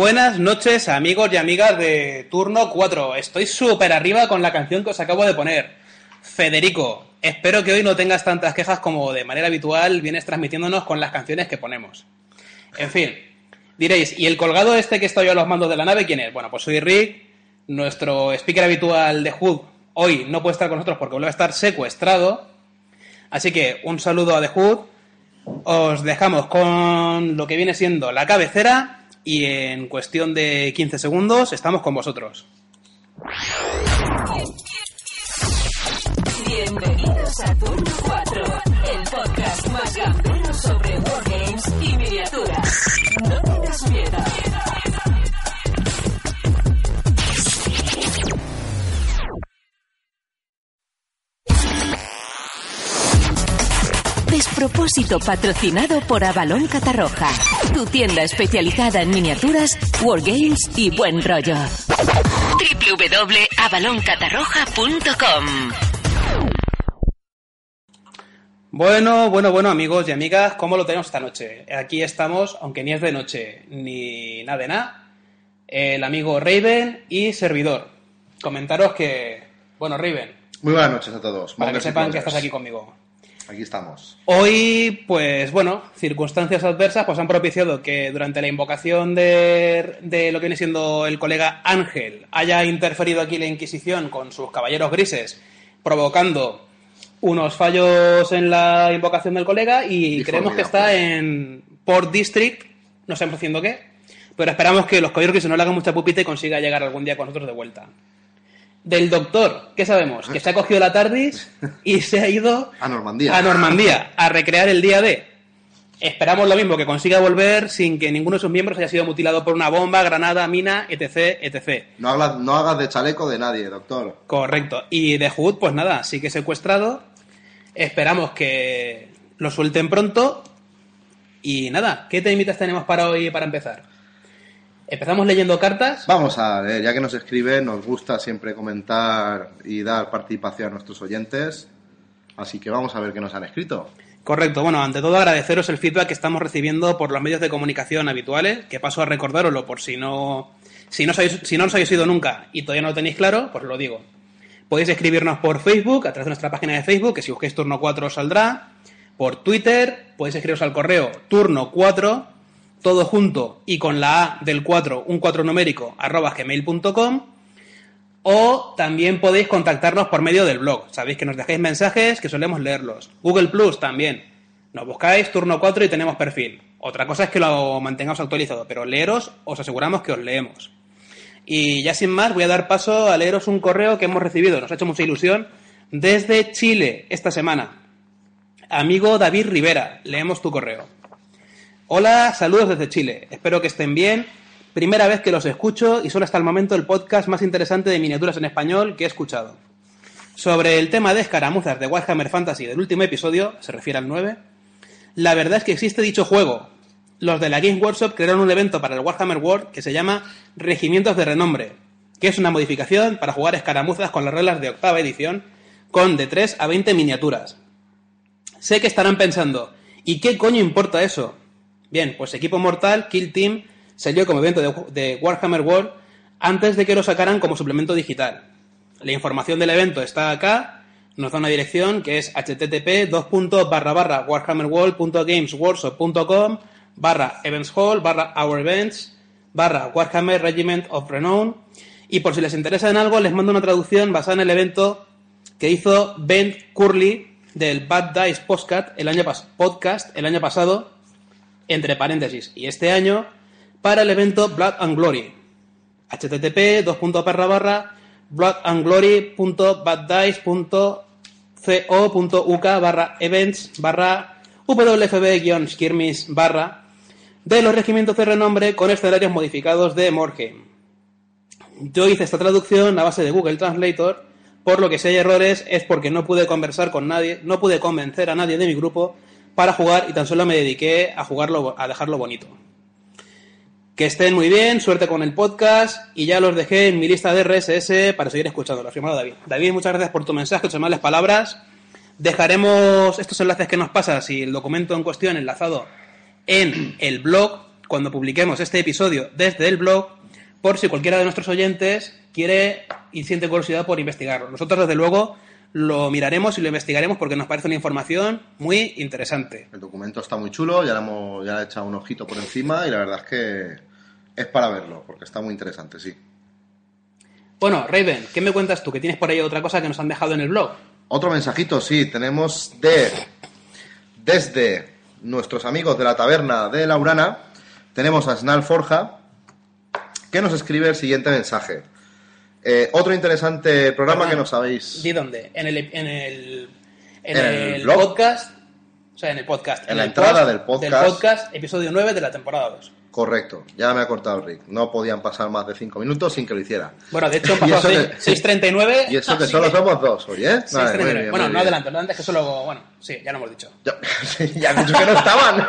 Buenas noches, amigos y amigas de Turno 4. Estoy súper arriba con la canción que os acabo de poner. Federico, espero que hoy no tengas tantas quejas como de manera habitual vienes transmitiéndonos con las canciones que ponemos. En fin, diréis, ¿y el colgado este que estoy a los mandos de la nave quién es? Bueno, pues soy Rick, nuestro speaker habitual de Hood hoy no puede estar con nosotros porque vuelve a estar secuestrado. Así que un saludo a The Hood. Os dejamos con lo que viene siendo la cabecera y en cuestión de 15 segundos estamos con vosotros. Bienvenidos a Turno 4, el podcast más gambero sobre wargames y miniaturas. No tengas miedo. Despropósito patrocinado por Avalón Catarroja, tu tienda especializada en miniaturas, wargames y buen rollo. www.avaloncatarroja.com Bueno, bueno, bueno, amigos y amigas, ¿cómo lo tenemos esta noche? Aquí estamos, aunque ni es de noche ni nada de nada, el amigo Raven y servidor. Comentaros que, bueno, Raven, Muy buenas noches a todos. para que sepan que estás aquí conmigo. Aquí estamos. Hoy, pues bueno, circunstancias adversas pues han propiciado que durante la invocación de, de lo que viene siendo el colega Ángel haya interferido aquí la Inquisición con sus caballeros grises, provocando unos fallos en la invocación del colega y creemos que está en Port District, no sabemos haciendo qué, pero esperamos que los caballeros grises no le hagan mucha pupita y consiga llegar algún día con nosotros de vuelta. Del doctor, ¿qué sabemos? Que se ha cogido la TARDIS y se ha ido A Normandía. a Normandía a recrear el día D. Esperamos lo mismo, que consiga volver sin que ninguno de sus miembros haya sido mutilado por una bomba, granada, mina, etc, etc. No hagas, no hagas de chaleco de nadie, doctor. Correcto. Y de Hood, pues nada, sigue secuestrado. Esperamos que lo suelten pronto. Y nada, ¿qué temitas tenemos para hoy para empezar? ¿Empezamos leyendo cartas? Vamos a ver, ya que nos escribe, nos gusta siempre comentar y dar participación a nuestros oyentes. Así que vamos a ver qué nos han escrito. Correcto. Bueno, ante todo agradeceros el feedback que estamos recibiendo por los medios de comunicación habituales, que paso a recordároslo por si no, si no, sabéis- si no os habéis oído nunca y todavía no lo tenéis claro, pues lo digo. Podéis escribirnos por Facebook, a través de nuestra página de Facebook, que si busquéis turno 4 os saldrá. Por Twitter, podéis escribiros al correo turno 4, todo junto y con la A del 4, un 4 numérico, arroba gmail.com. O también podéis contactarnos por medio del blog. Sabéis que nos dejáis mensajes que solemos leerlos. Google Plus también. Nos buscáis turno 4 y tenemos perfil. Otra cosa es que lo mantengamos actualizado, pero leeros os aseguramos que os leemos. Y ya sin más, voy a dar paso a leeros un correo que hemos recibido. Nos ha hecho mucha ilusión desde Chile esta semana. Amigo David Rivera, leemos tu correo. Hola, saludos desde Chile. Espero que estén bien. Primera vez que los escucho y solo hasta el momento el podcast más interesante de miniaturas en español que he escuchado. Sobre el tema de escaramuzas de Warhammer Fantasy del último episodio, se refiere al 9, la verdad es que existe dicho juego. Los de la Game Workshop crearon un evento para el Warhammer World que se llama Regimientos de Renombre, que es una modificación para jugar escaramuzas con las reglas de octava edición, con de 3 a 20 miniaturas. Sé que estarán pensando, ¿y qué coño importa eso? Bien, pues Equipo Mortal, Kill Team, salió como evento de, Warhammer World antes de que lo sacaran como suplemento digital. La información del evento está acá, nos da una dirección que es http warhammerworld.gamesworkshop.com barra events hall barra our events barra Warhammer Regiment of Renown y por si les interesa en algo les mando una traducción basada en el evento que hizo Ben Curley del Bad Dice el año, podcast el año pasado, entre paréntesis, y este año, para el evento Blood and Glory. http bloodandglory.baddice.co.uk barra events barra wfb-skirmish barra de los regimientos de renombre con escenarios modificados de Morheim. Yo hice esta traducción a base de Google Translator, por lo que si hay errores es porque no pude conversar con nadie, no pude convencer a nadie de mi grupo para jugar y tan solo me dediqué a jugarlo, a dejarlo bonito. Que estén muy bien, suerte con el podcast y ya los dejé en mi lista de RSS para seguir escuchando. Firmado David. David, muchas gracias por tu mensaje, tus amables palabras. Dejaremos estos enlaces que nos pasas y el documento en cuestión enlazado en el blog cuando publiquemos este episodio desde el blog, por si cualquiera de nuestros oyentes quiere y siente curiosidad por investigarlo. Nosotros, desde luego, lo miraremos y lo investigaremos porque nos parece una información muy interesante. El documento está muy chulo, ya le hemos ya le he echado un ojito por encima y la verdad es que es para verlo, porque está muy interesante, sí. Bueno, Raven, ¿qué me cuentas tú? Que tienes por ahí otra cosa que nos han dejado en el blog. Otro mensajito, sí, tenemos de desde nuestros amigos de la taberna de Laurana, tenemos a Snal Forja, que nos escribe el siguiente mensaje. Eh, otro interesante programa Perdón, que nos habéis... ¿Di dónde? En el, en el, en En el, podcast. O sea, en el podcast. En la entrada post del podcast. Del podcast, episodio 9 de la temporada 2. Correcto, ya me ha cortado Rick. No podían pasar más de cinco minutos sin que lo hiciera. Bueno, de hecho, pasó eso a que- 6.39. Y eso que solo somos dos hoy, ¿eh? Vale, 6.39. muy bien, bueno, muy no adelanto, no antes que solo. Bueno, sí, ya lo hemos dicho. Ya, ya han dicho que no estaban.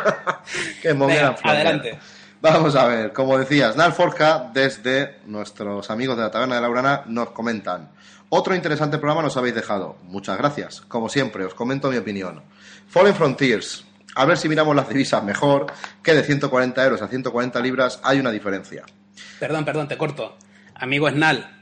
Venga, and flonger. adelante. Vamos a ver, como decía, Snal Forja, desde nuestros amigos de la taberna de Laurana, nos comentan. Otro interesante programa nos habéis dejado. Muchas gracias. Como siempre, os comento mi opinión. Fallen Frontiers. A ver si miramos las divisas mejor, que de 140 euros a 140 libras hay una diferencia. Perdón, perdón, te corto. Amigo Snal,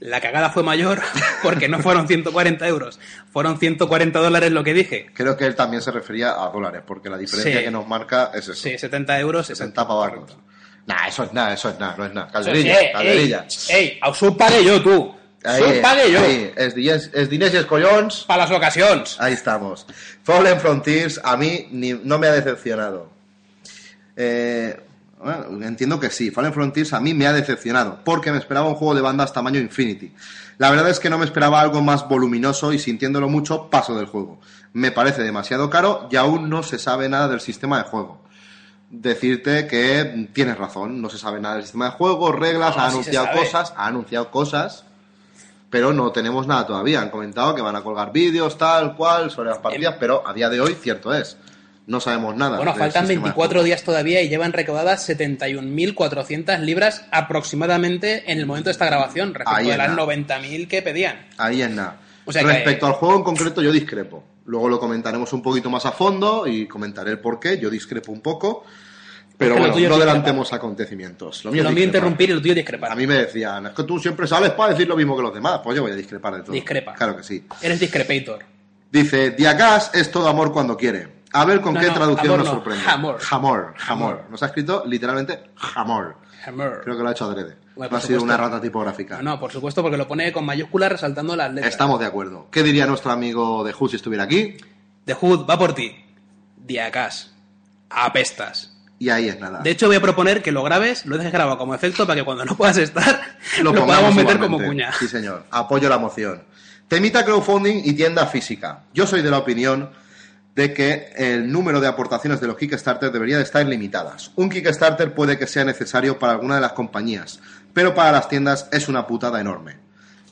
la cagada fue mayor porque no fueron 140 euros, fueron 140 dólares lo que dije. Creo que él también se refería a dólares, porque la diferencia Sí. que nos marca es eso. Sí, 70 euros. 60 pavacos. correcto. Nah, eso es nada, eso es nada, no es nada. Calderilla, sí, calderilla. Ey, a pague yo, tú. Ahí, pague yo. ahí, es diners, es diners y es collons. Para las ocasiones. Ahí estamos. Fallen Frontiers a mí ni- no me ha decepcionado. Eh, bueno, entiendo que sí. Fallen Frontiers a mí me ha decepcionado porque me esperaba un juego de bandas tamaño Infinity. La verdad es que no me esperaba algo más voluminoso y sintiéndolo mucho paso del juego. Me parece demasiado caro y aún no se sabe nada del sistema de juego. Decirte que tienes razón, no se sabe nada del sistema de juego, reglas, No, ha anunciado cosas, ha anunciado cosas, pero no tenemos nada todavía. Han comentado que van a colgar vídeos, tal cual, sobre las partidas, pero a día de hoy, cierto es, no sabemos nada. Bueno, faltan sistema de 24 juego. días todavía y llevan recaudadas 71.400 libras aproximadamente en el momento de esta grabación, respecto es las nada. 90.000 que pedían. Ahí es nada. O sea que- Respecto al juego en concreto, yo discrepo. Luego lo comentaremos un poquito más a fondo y comentaré el por qué. Yo discrepo un poco. Pero Es que bueno, no adelantemos acontecimientos. Lo mío, Lo mío interrumpir y lo tuyo discrepar. A mí me decían, es que tú siempre sales para decir lo mismo que los demás. Pues yo voy a discrepar de todo. Discrepa. Claro que sí. Eres discrepator. Dice, Diagas es todo amor cuando quiere. A ver con No, qué no, traducción amor nos no, sorprende. jamor. Jamor, jamor. Nos ha escrito literalmente jamor. Hammer. Creo que lo ha hecho adrede. Bueno, no ha sido una rata tipográfica. No, no, por supuesto, porque lo pone con mayúsculas resaltando las letras. Estamos de acuerdo. ¿Qué diría nuestro amigo de Hood si estuviera aquí? The Hood va por ti. Diacas. Apestas. Y ahí es nada. De hecho, voy a proponer que lo grabes, lo dejes grabado como efecto para que cuando no puedas estar, lo, podamos meter igualmente. como cuña. Sí, señor. Apoyo la moción. Temita crowdfunding y tienda física. Yo soy de la opinión de que el número de aportaciones de los Kickstarter debería de estar limitadas. Un Kickstarter puede que sea necesario para alguna de las compañías, pero para las tiendas es una putada enorme.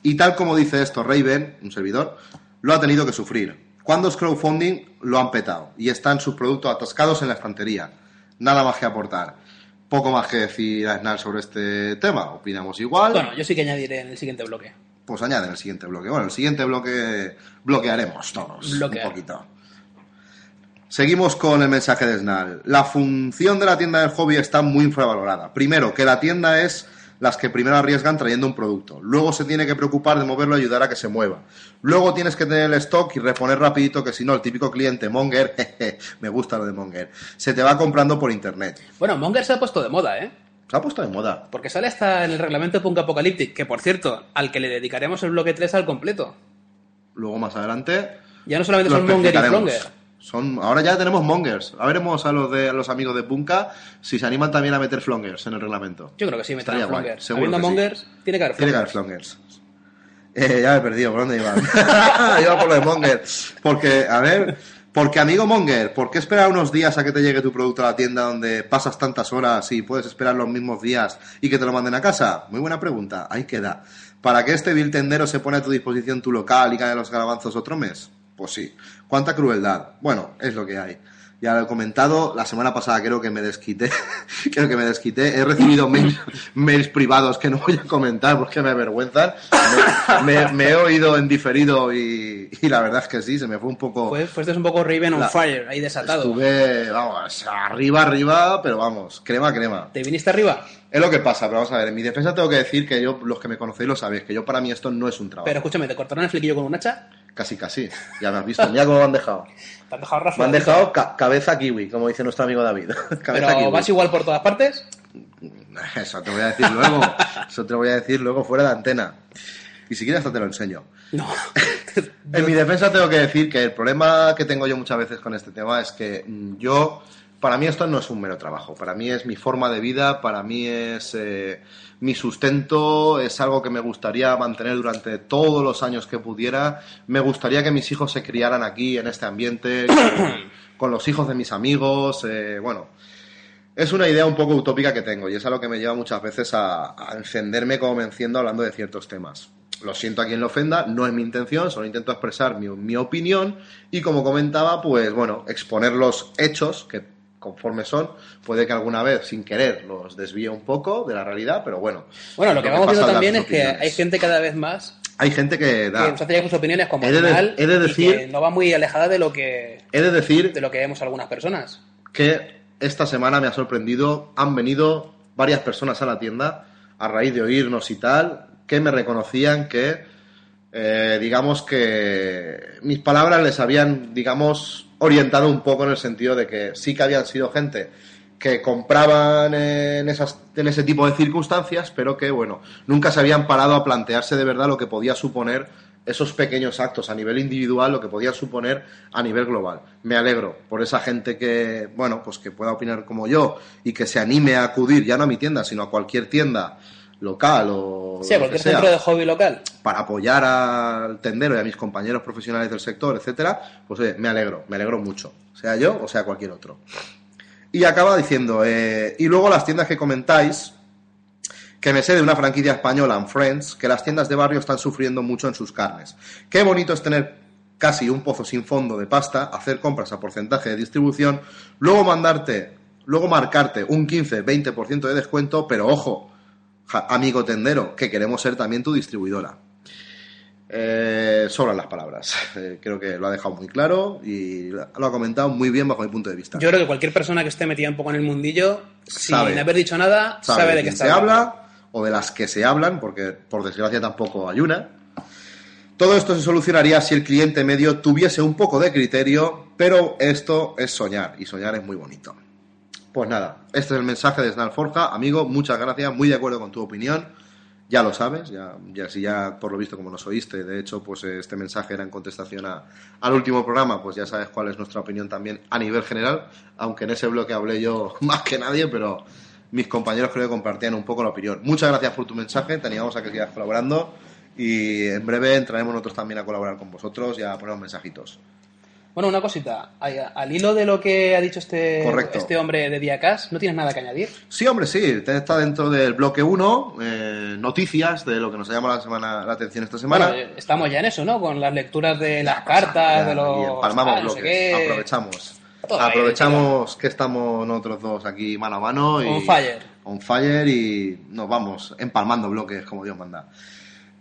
Y tal como dice esto Raven, un servidor, lo ha tenido que sufrir. Cuando es crowdfunding, lo han petado y están sus productos atascados en la estantería. Nada más que aportar. Poco más que decir a Snarl sobre este tema. Opinamos igual. Bueno, yo sí que añadiré en el siguiente bloque. Pues añade en el siguiente bloque. Bueno, el siguiente bloque bloquearemos todos Bloquear. un poquito. Seguimos con el mensaje de Snal. La función de la tienda del hobby está muy infravalorada. Primero, que la tienda es las que primero arriesgan trayendo un producto. Luego se tiene que preocupar de moverlo y ayudar a que se mueva. Luego tienes que tener el stock y reponer rapidito que si no el típico cliente Monger, jeje, me gusta lo de Monger, se te va comprando por internet. Bueno, Monger se ha puesto de moda, ¿eh? Se ha puesto de moda. Porque sale hasta en el reglamento Punk Apocalyptic, que por cierto, al que le dedicaremos el bloque 3 al completo. Luego más adelante Ya no solamente son Monger y especificaremos. Son, ahora ya tenemos mongers. A veremos a los de a los amigos de Punka si se animan también a meter flongers en el reglamento. Yo creo que sí, guay, Flongers. seguro Habiendo que sí. Mongers, tiene que haber Tiene que haber Flongers. flongers. Eh, ya me he perdido, ¿por dónde iba? iba por lo de Monger. Porque, a ver, porque amigo Monger, ¿por qué esperar unos días a que te llegue tu producto a la tienda donde pasas tantas horas y puedes esperar los mismos días y que te lo manden a casa? Muy buena pregunta, ahí queda. ¿Para qué este vil tendero se pone a tu disposición tu local y cae los garabanzos otro mes? Pues sí. ¿Cuánta crueldad? Bueno, es lo que hay. Ya lo he comentado, la semana pasada creo que me desquité, creo que me desquité. He recibido mails, mails privados que no voy a comentar porque me avergüenzan. Me, me- me he oído en diferido y, y la verdad es que sí, se me fue un poco... Pues, es un poco Raven on La- Fire, ahí desatado. Estuve, vamos, arriba, arriba, pero vamos, crema, crema. ¿Te viniste arriba? Es lo que pasa, pero vamos a ver, en mi defensa tengo que decir que yo, los que me conocéis lo sabéis, que yo para mí esto no es un trabajo. Pero escúchame, ¿te cortaron el flequillo con un hacha? Casi, casi. Ya me has visto. Mira cómo me han dejado. ¿Te han dejado Rafa? Me han dejado ca- cabeza kiwi, como dice nuestro amigo David. cabeza ¿Pero kiwi. vas igual por todas partes? Eso te voy a decir luego. Eso te voy a decir luego fuera de antena. Y si quieres hasta te lo enseño. No. En mi defensa tengo que decir que el problema que tengo yo muchas veces con este tema es que mm, yo, para mí esto no es un mero trabajo, para mí es mi forma de vida, para mí es eh, mi sustento, es algo que me gustaría mantener durante todos los años que pudiera, me gustaría que mis hijos se criaran aquí, en este ambiente, con, con los hijos de mis amigos, eh, bueno. Es una idea un poco utópica que tengo y es algo que me lleva muchas veces a, a encenderme como me enciendo hablando de ciertos temas. Lo siento a quien lo ofenda, no es mi intención, solo intento expresar mi, mi opinión y como comentaba, pues bueno, exponer los hechos que conforme son, puede que alguna vez sin querer los desvíe un poco de la realidad, pero bueno. Bueno, lo que vamos viendo también es que hay gente cada vez más Hay gente que que da... nos hace llegar sus opiniones como He de normal he de y decir- que no va muy alejada de lo que He de decir de lo que vemos algunas personas. que esta semana me ha sorprendido. Han venido varias personas a la tienda a raíz de oírnos y tal, que me reconocían que, eh, digamos que mis palabras les habían, digamos, orientado un poco en el sentido de que sí que habían sido gente que compraban en, esas, en ese tipo de circunstancias, pero que, bueno, nunca se habían parado a plantearse de verdad lo que podía suponer esos pequeños actos a nivel individual, lo que podía suponer a nivel global. Me alegro por esa gente que, bueno, pues que pueda opinar como yo y que se anime a acudir ya no a mi tienda, sino a cualquier tienda local o Sí, cualquier sea, centro de hobby local. para apoyar al tendero y a mis compañeros profesionales del sector, etcétera, pues oye, me alegro, me alegro mucho, sea yo o sea cualquier otro. Y acaba diciendo, eh, y luego las tiendas que comentáis, que me sé de una franquicia española, en Friends, que las tiendas de barrio están sufriendo mucho en sus carnes. Qué bonito es tener casi un pozo sin fondo de pasta, hacer compras a porcentaje de distribución, luego mandarte, luego marcarte un 15-20% de descuento, pero ojo, amigo tendero, que queremos ser también tu distribuidora. Eh, sobran las palabras. Eh, creo que lo ha dejado muy claro y lo ha comentado muy bien bajo mi punto de vista. Yo creo que cualquier persona que esté metida un poco en el mundillo, Sabe. sin haber dicho nada, sabe, de qué quién está se habla o de las que se hablan, porque por desgracia tampoco hay una. Todo esto se solucionaría si el cliente medio tuviese un poco de criterio, pero esto es soñar y soñar es muy bonito. Pues nada, este es el mensaje de Snal Forja. Amigo, muchas gracias, muy de acuerdo con tu opinión. Ya lo sabes, ya, ya si ya por lo visto como nos oíste, de hecho, pues eh, este mensaje era en contestación a- al último programa, pues ya sabes cuál es nuestra opinión también a nivel general, aunque en ese bloque hablé yo más que nadie, pero mis compañeros creo que compartían un poco la opinión. Muchas gracias por tu mensaje, te animamos a que sigas colaborando y en breve entraremos nosotros también a colaborar con vosotros y a poner mensajitos. Bueno, una cosita. Al hilo de lo que ha dicho este, Correcto. este hombre de Diacas, ¿no tienes nada que añadir? Sí, hombre, sí, está dentro del bloque 1, eh, noticias de lo que nos ha llamado la, semana, la atención esta semana. Bueno, eh, estamos ya en eso, ¿no? Con las lecturas de las Ya, cartas, de y los... empalmamos ah, no bloques, qué. aprovechamos. Todo ahí, aprovechamos que estamos nosotros dos aquí mano a mano y On fire. on fire y nos vamos empalmando bloques como Dios manda.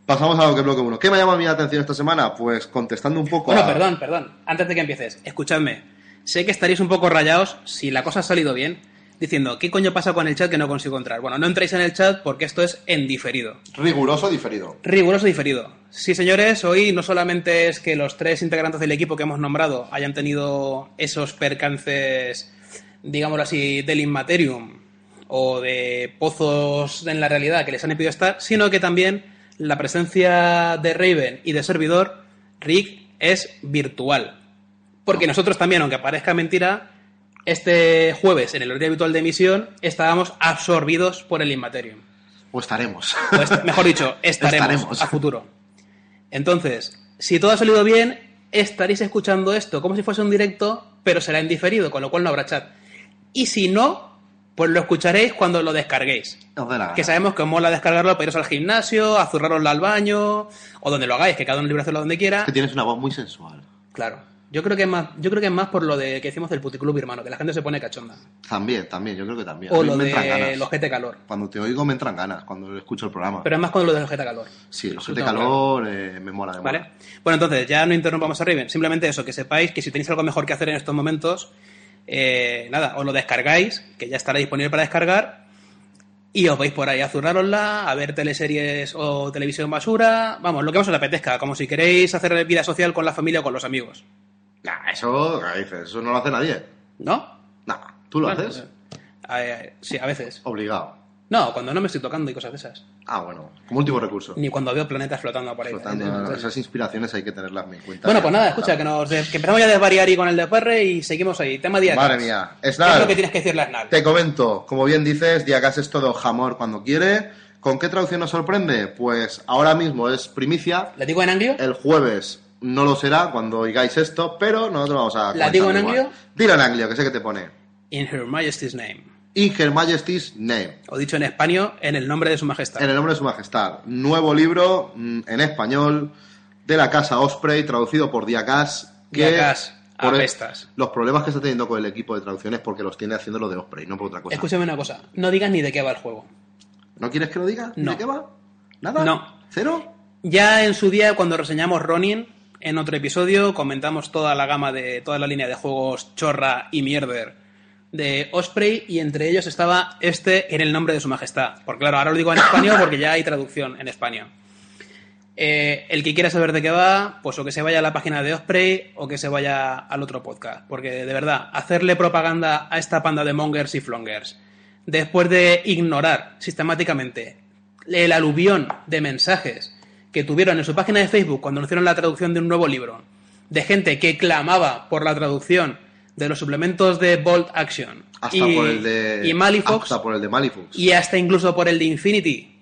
Pasamos a lo que bloque 1. ¿Qué me llama la atención esta semana? Pues contestando un poco Bueno, a... perdón, perdón. Antes de que empieces, escuchadme. Sé que estaréis un poco rayados si la cosa ha salido bien, diciendo, ¿qué coño pasa con el chat que no consigo entrar? Bueno, no entréis en el chat porque esto es en diferido. Riguroso diferido. Riguroso diferido. Sí, señores, hoy no solamente es que los tres integrantes del equipo que hemos nombrado hayan tenido esos percances, digámoslo así, del Inmaterium o de pozos en la realidad que les han impedido estar, sino que también la presencia de Raven y de servidor, Rick, es virtual. Porque nosotros también, aunque parezca mentira, este jueves, en el horario habitual de emisión, estábamos absorbidos por el Inmaterium. O estaremos. O est- mejor dicho, estaremos, Estaremos. a futuro. Entonces, si todo ha salido bien, estaréis escuchando esto como si fuese un directo, pero será en diferido, con lo cual no habrá chat. Y si no, pues lo escucharéis cuando lo descarguéis. Que sabemos que os mola descargarlo para iros al gimnasio, a zurrarosla al baño, o donde lo hagáis, que cada uno libre hacerlo donde quiera. Que tienes una voz muy sensual. Claro. Yo creo que es más, yo creo que es más por lo de que decimos del puticlub hermano, que la gente se pone cachonda. También, también, yo creo que también. O lo me entran de ganas. los GT calor. Cuando te oigo me entran ganas, cuando escucho el programa. Pero es más con lo de los GT calor. sí, de tengo calor eh, me mola, me ¿Vale? mola. Bueno, entonces, ya no interrumpamos a Raven. Simplemente eso, que sepáis que si tenéis algo mejor que hacer en estos momentos, eh, nada, os lo descargáis, que ya estará disponible para descargar, y os vais por ahí a zurrárosla, a ver teleseries o televisión basura, vamos, lo que más os apetezca, como si queréis hacer vida social con la familia o con los amigos. Nah, eso. Eso no lo hace nadie. ¿No? Nah, ¿tú lo Bueno, haces? eh, sí, a veces. Obligado. No, cuando no me estoy tocando y cosas de esas. Ah, bueno, como último recurso. Ni cuando veo planetas flotando por ahí. Flotando, Entonces- esas inspiraciones hay que tenerlas en cuenta. Bueno, pues nada, escucha, que, nos, que empezamos ya a desvariar y con el DR y seguimos ahí. Tema día Madre mía. ¿Qué es Snarl, lo que tienes que decirle a Snarl? te comento, como bien dices, Diacas es todo jamor cuando quiere. ¿Con qué traducción nos sorprende? Pues ahora mismo es primicia. ¿Le digo en anglio? El jueves no lo será cuando oigáis esto, pero nosotros vamos a. ¿La digo en igual. anglio? Dilo en anglio, que sé que te pone. In Her Majesty's Name. In Her Majesty's Name. O dicho en español, en el nombre de su majestad. En el nombre de su majestad. Nuevo libro mm, en español de la casa Osprey, traducido por Diacas. Que Diacas, por apestas. los problemas que está teniendo con el equipo de traducciones porque los tiene haciendo lo de Osprey, no por otra cosa. Escúchame una cosa, no digas ni de qué va el juego. ¿No quieres que lo diga? No. ¿De qué va? ¿Nada? No. ¿Cero? Ya en su día, cuando reseñamos Ronin, en otro episodio, comentamos toda la gama de toda la línea de juegos chorra y mierder de Osprey y entre ellos estaba este en el nombre de su majestad. Porque claro, ahora lo digo en español porque ya hay traducción en español. Eh, el que quiera saber de qué va, pues o que se vaya a la página de Osprey o que se vaya al otro podcast. Porque de verdad, hacerle propaganda a esta panda de mongers y flongers, después de ignorar sistemáticamente el aluvión de mensajes que tuvieron en su página de Facebook cuando anunciaron la traducción de un nuevo libro, de gente que clamaba por la traducción de los suplementos de Bolt Action Hasta y, por el de. y Malifox, Hasta por el de Malifox. y hasta incluso por el de Infinity.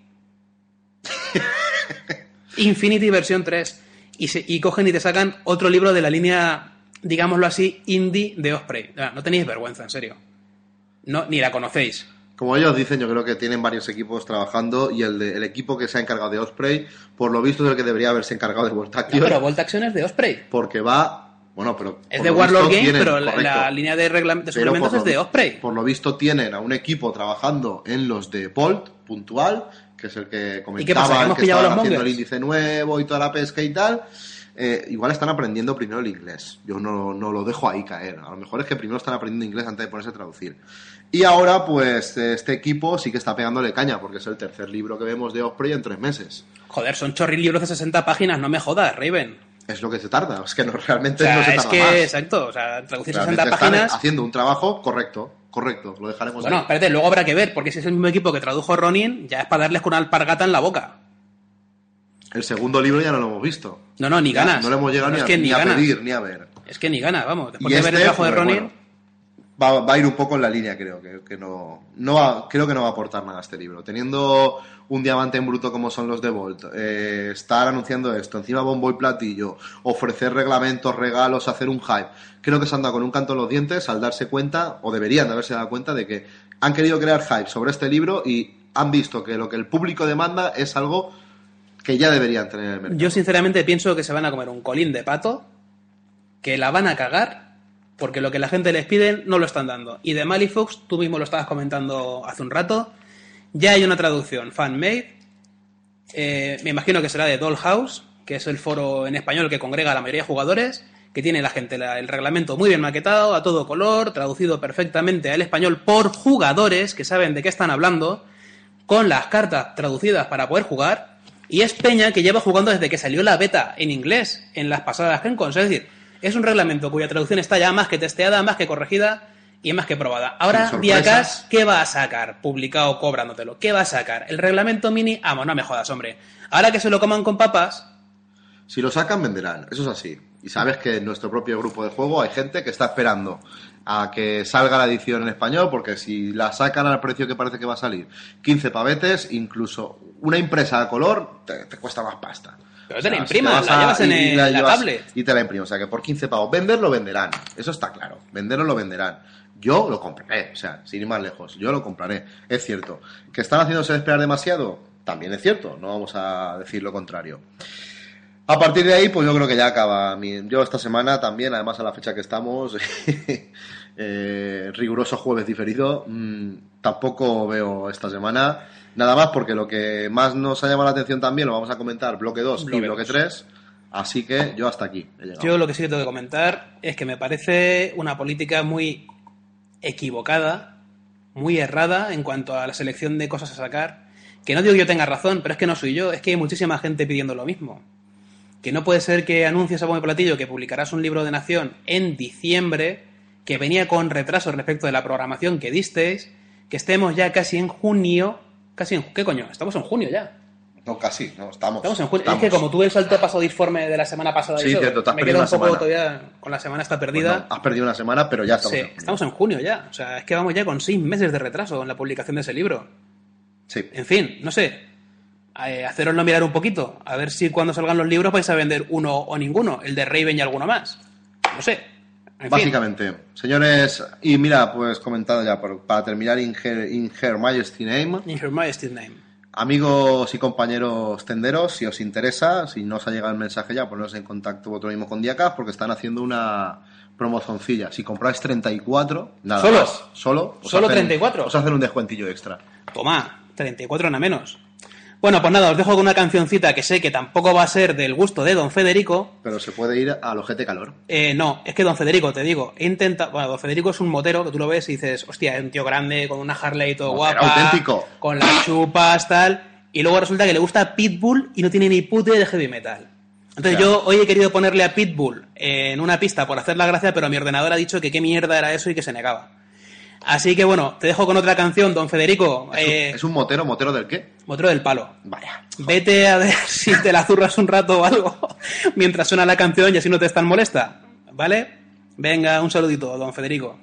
Infinity versión 3. Y, se- y cogen y te sacan otro libro de la línea, digámoslo así, indie de Osprey. No tenéis vergüenza, en serio. No, ni la conocéis. Como ellos dicen, yo creo que tienen varios equipos trabajando y el, de- el equipo que se ha encargado de Osprey, por lo visto, es el que debería haberse encargado de Volt No, Action, pero Bolt Action es de Osprey. porque va. Bueno, pero. Es de lo Warlord Games, tienen- pero la, línea de, regla- de Pero suplementos es de Osprey. Por lo visto tienen a un equipo trabajando en los de Bolt puntual, que es el que ¿Y qué pasa, que estaban haciendo el índice nuevo y toda la pesca y tal. Eh, igual están aprendiendo primero el inglés. Yo no, no lo dejo ahí caer. A lo mejor es que primero están aprendiendo inglés antes de ponerse a traducir. Y ahora, pues, este equipo sí que está pegándole caña, porque es el tercer libro que vemos de Osprey en tres meses. Joder, son chorri libros de 60 páginas, no me jodas, Raven. Es lo que se tarda. Es que no, realmente O sea, no se es tarda que, más. exacto, o sea, traducir Realmente 60 están páginas. haciendo un trabajo correcto. Correcto. Lo dejaremos Bueno, ahí. espérate, luego habrá que ver, porque si es el mismo equipo que tradujo Ronin, ya es para darles con una alpargata en la boca. El segundo libro ya no lo hemos visto. No, no, ni Ya ganas. No le hemos llegado No, ni, es a, ni ni a ganas. pedir ni a ver. Es que ni gana, vamos. Después Y de ver el este, trabajo de Ronin. bueno, va, va a ir un poco en la línea, creo. Que, no va- creo que no va a aportar nada a este libro. Teniendo un diamante en bruto como son los de Volt, eh, estar anunciando esto, encima bombo y platillo, ofrecer reglamentos, regalos, hacer un hype. Creo que se han dado con un canto en los dientes al darse cuenta, o deberían de haberse dado cuenta, de que han querido crear hype sobre este libro y han visto que lo que el público demanda es algo que ya deberían tener en el mercado. Yo sinceramente pienso que se van a comer un colín de pato, que la van a cagar, porque lo que la gente les pide no lo están dando. Y de Malifox, tú mismo lo estabas comentando hace un rato, ya hay una traducción fan-made, eh, me imagino que será de Dollhouse, que es el foro en español que congrega a la mayoría de jugadores, que tiene la gente el reglamento muy bien maquetado, a todo color, traducido perfectamente al español por jugadores que saben de qué están hablando, con las cartas traducidas para poder jugar. Y es Peña que lleva jugando desde que salió la beta en inglés en las pasadas Gen. Es decir, es un reglamento cuya traducción está ya más que testeada, más que corregida y más que probada. Ahora, Diacas. ¿qué va a sacar? Publicado cobrándotelo. ¿Qué va a sacar? ¿El reglamento mini? Vamos, no me jodas, hombre. Ahora que se lo coman con papas, Si lo sacan, venderán. Eso es así. Y sabes que en nuestro propio grupo de juego hay gente que está esperando a que salga la edición en español, porque si la sacan al precio que parece que va a salir, 15 pavetes, incluso una impresa a color, te, te cuesta más pasta. Pero te la imprimas, la llevas en el- la tablet. Y te la imprimes. O sea que por 15 pavos, vender lo venderán. Eso está claro. Venderlo lo venderán. Yo lo compraré. O sea, sin ir más lejos. Yo lo compraré. Es cierto. ¿Que están haciéndose esperar demasiado? También es cierto. No vamos a decir lo contrario. A partir de ahí, pues yo creo que ya acaba. mi- Yo esta semana también, además a la fecha que estamos, eh, riguroso jueves diferido, mm, tampoco veo esta semana. Nada más porque lo que más nos ha llamado la atención también lo vamos a comentar, bloque 2 y Bloque bloque dos. 3. Así que yo hasta aquí he. Yo lo que sí que tengo que comentar es que me parece una política muy equivocada, muy errada en cuanto a la selección de cosas a sacar. Que no digo que yo tenga razón, pero es que no soy yo, es que hay muchísima gente pidiendo lo mismo. Que no puede ser que anuncies a y platillo que publicarás un libro de nación en diciembre, que venía con retraso respecto de la programación que disteis, que estemos ya casi en junio. Casi en. ¿Qué coño? Estamos en junio ya. No, casi, no, estamos. Estamos en junio. estamos. Es que como tuve el salto pasado de informe de la semana pasada, Sí, eso, cierto, te has me perdido quedo un poco semana. todavía con la semana está Pues perdida. no, has perdido una semana, pero ya estamos. Sí, en junio. estamos en junio ya. O sea, es que vamos ya con seis meses de retraso en la publicación de ese libro. Sí. En fin, no sé. Eh, haceroslo mirar un poquito. A ver si cuando salgan los libros vais a vender uno o ninguno. El de Raven y alguno más. No sé. En fin. Básicamente, señores, y mira, pues comentado ya, por- para terminar, in her, in her Majesty Name, In Her Majesty's Name. amigos y compañeros tenderos, si os interesa, si no os ha llegado el mensaje ya, poneros en contacto vosotros mismos con Diacas, porque están haciendo una promocioncilla. Si compráis 34, nada ¿Solo? más. Solo. os ¿Solo hacen- 34? Os hacen un descuentillo extra. Toma, 34 en a menos. Bueno, pues nada, os dejo con una cancioncita que sé que tampoco va a ser del gusto de Don Federico, Pero se puede ir al ojete calor. Eh, no, es que don Federico, te digo, he intentado. Bueno, don Federico es un motero que tú lo ves y dices, hostia, es un tío grande, con una Harley todo Motero guapa. auténtico. Con las chupas, tal. Y luego resulta que le gusta Pitbull y no tiene ni puta idea de heavy metal. Entonces Claro. yo hoy he querido ponerle a Pitbull en una pista por hacer la gracia, pero mi ordenador ha dicho que qué mierda era eso y que se negaba. Así que bueno, te dejo con otra canción, don Federico. Es, un- eh, es un motero, motero del qué? Motero del palo. Vaya. Vete a ver si te la zurras un rato o algo mientras suena la canción y así no te es tan molesta. ¿Vale? Venga, un saludito, don Federico.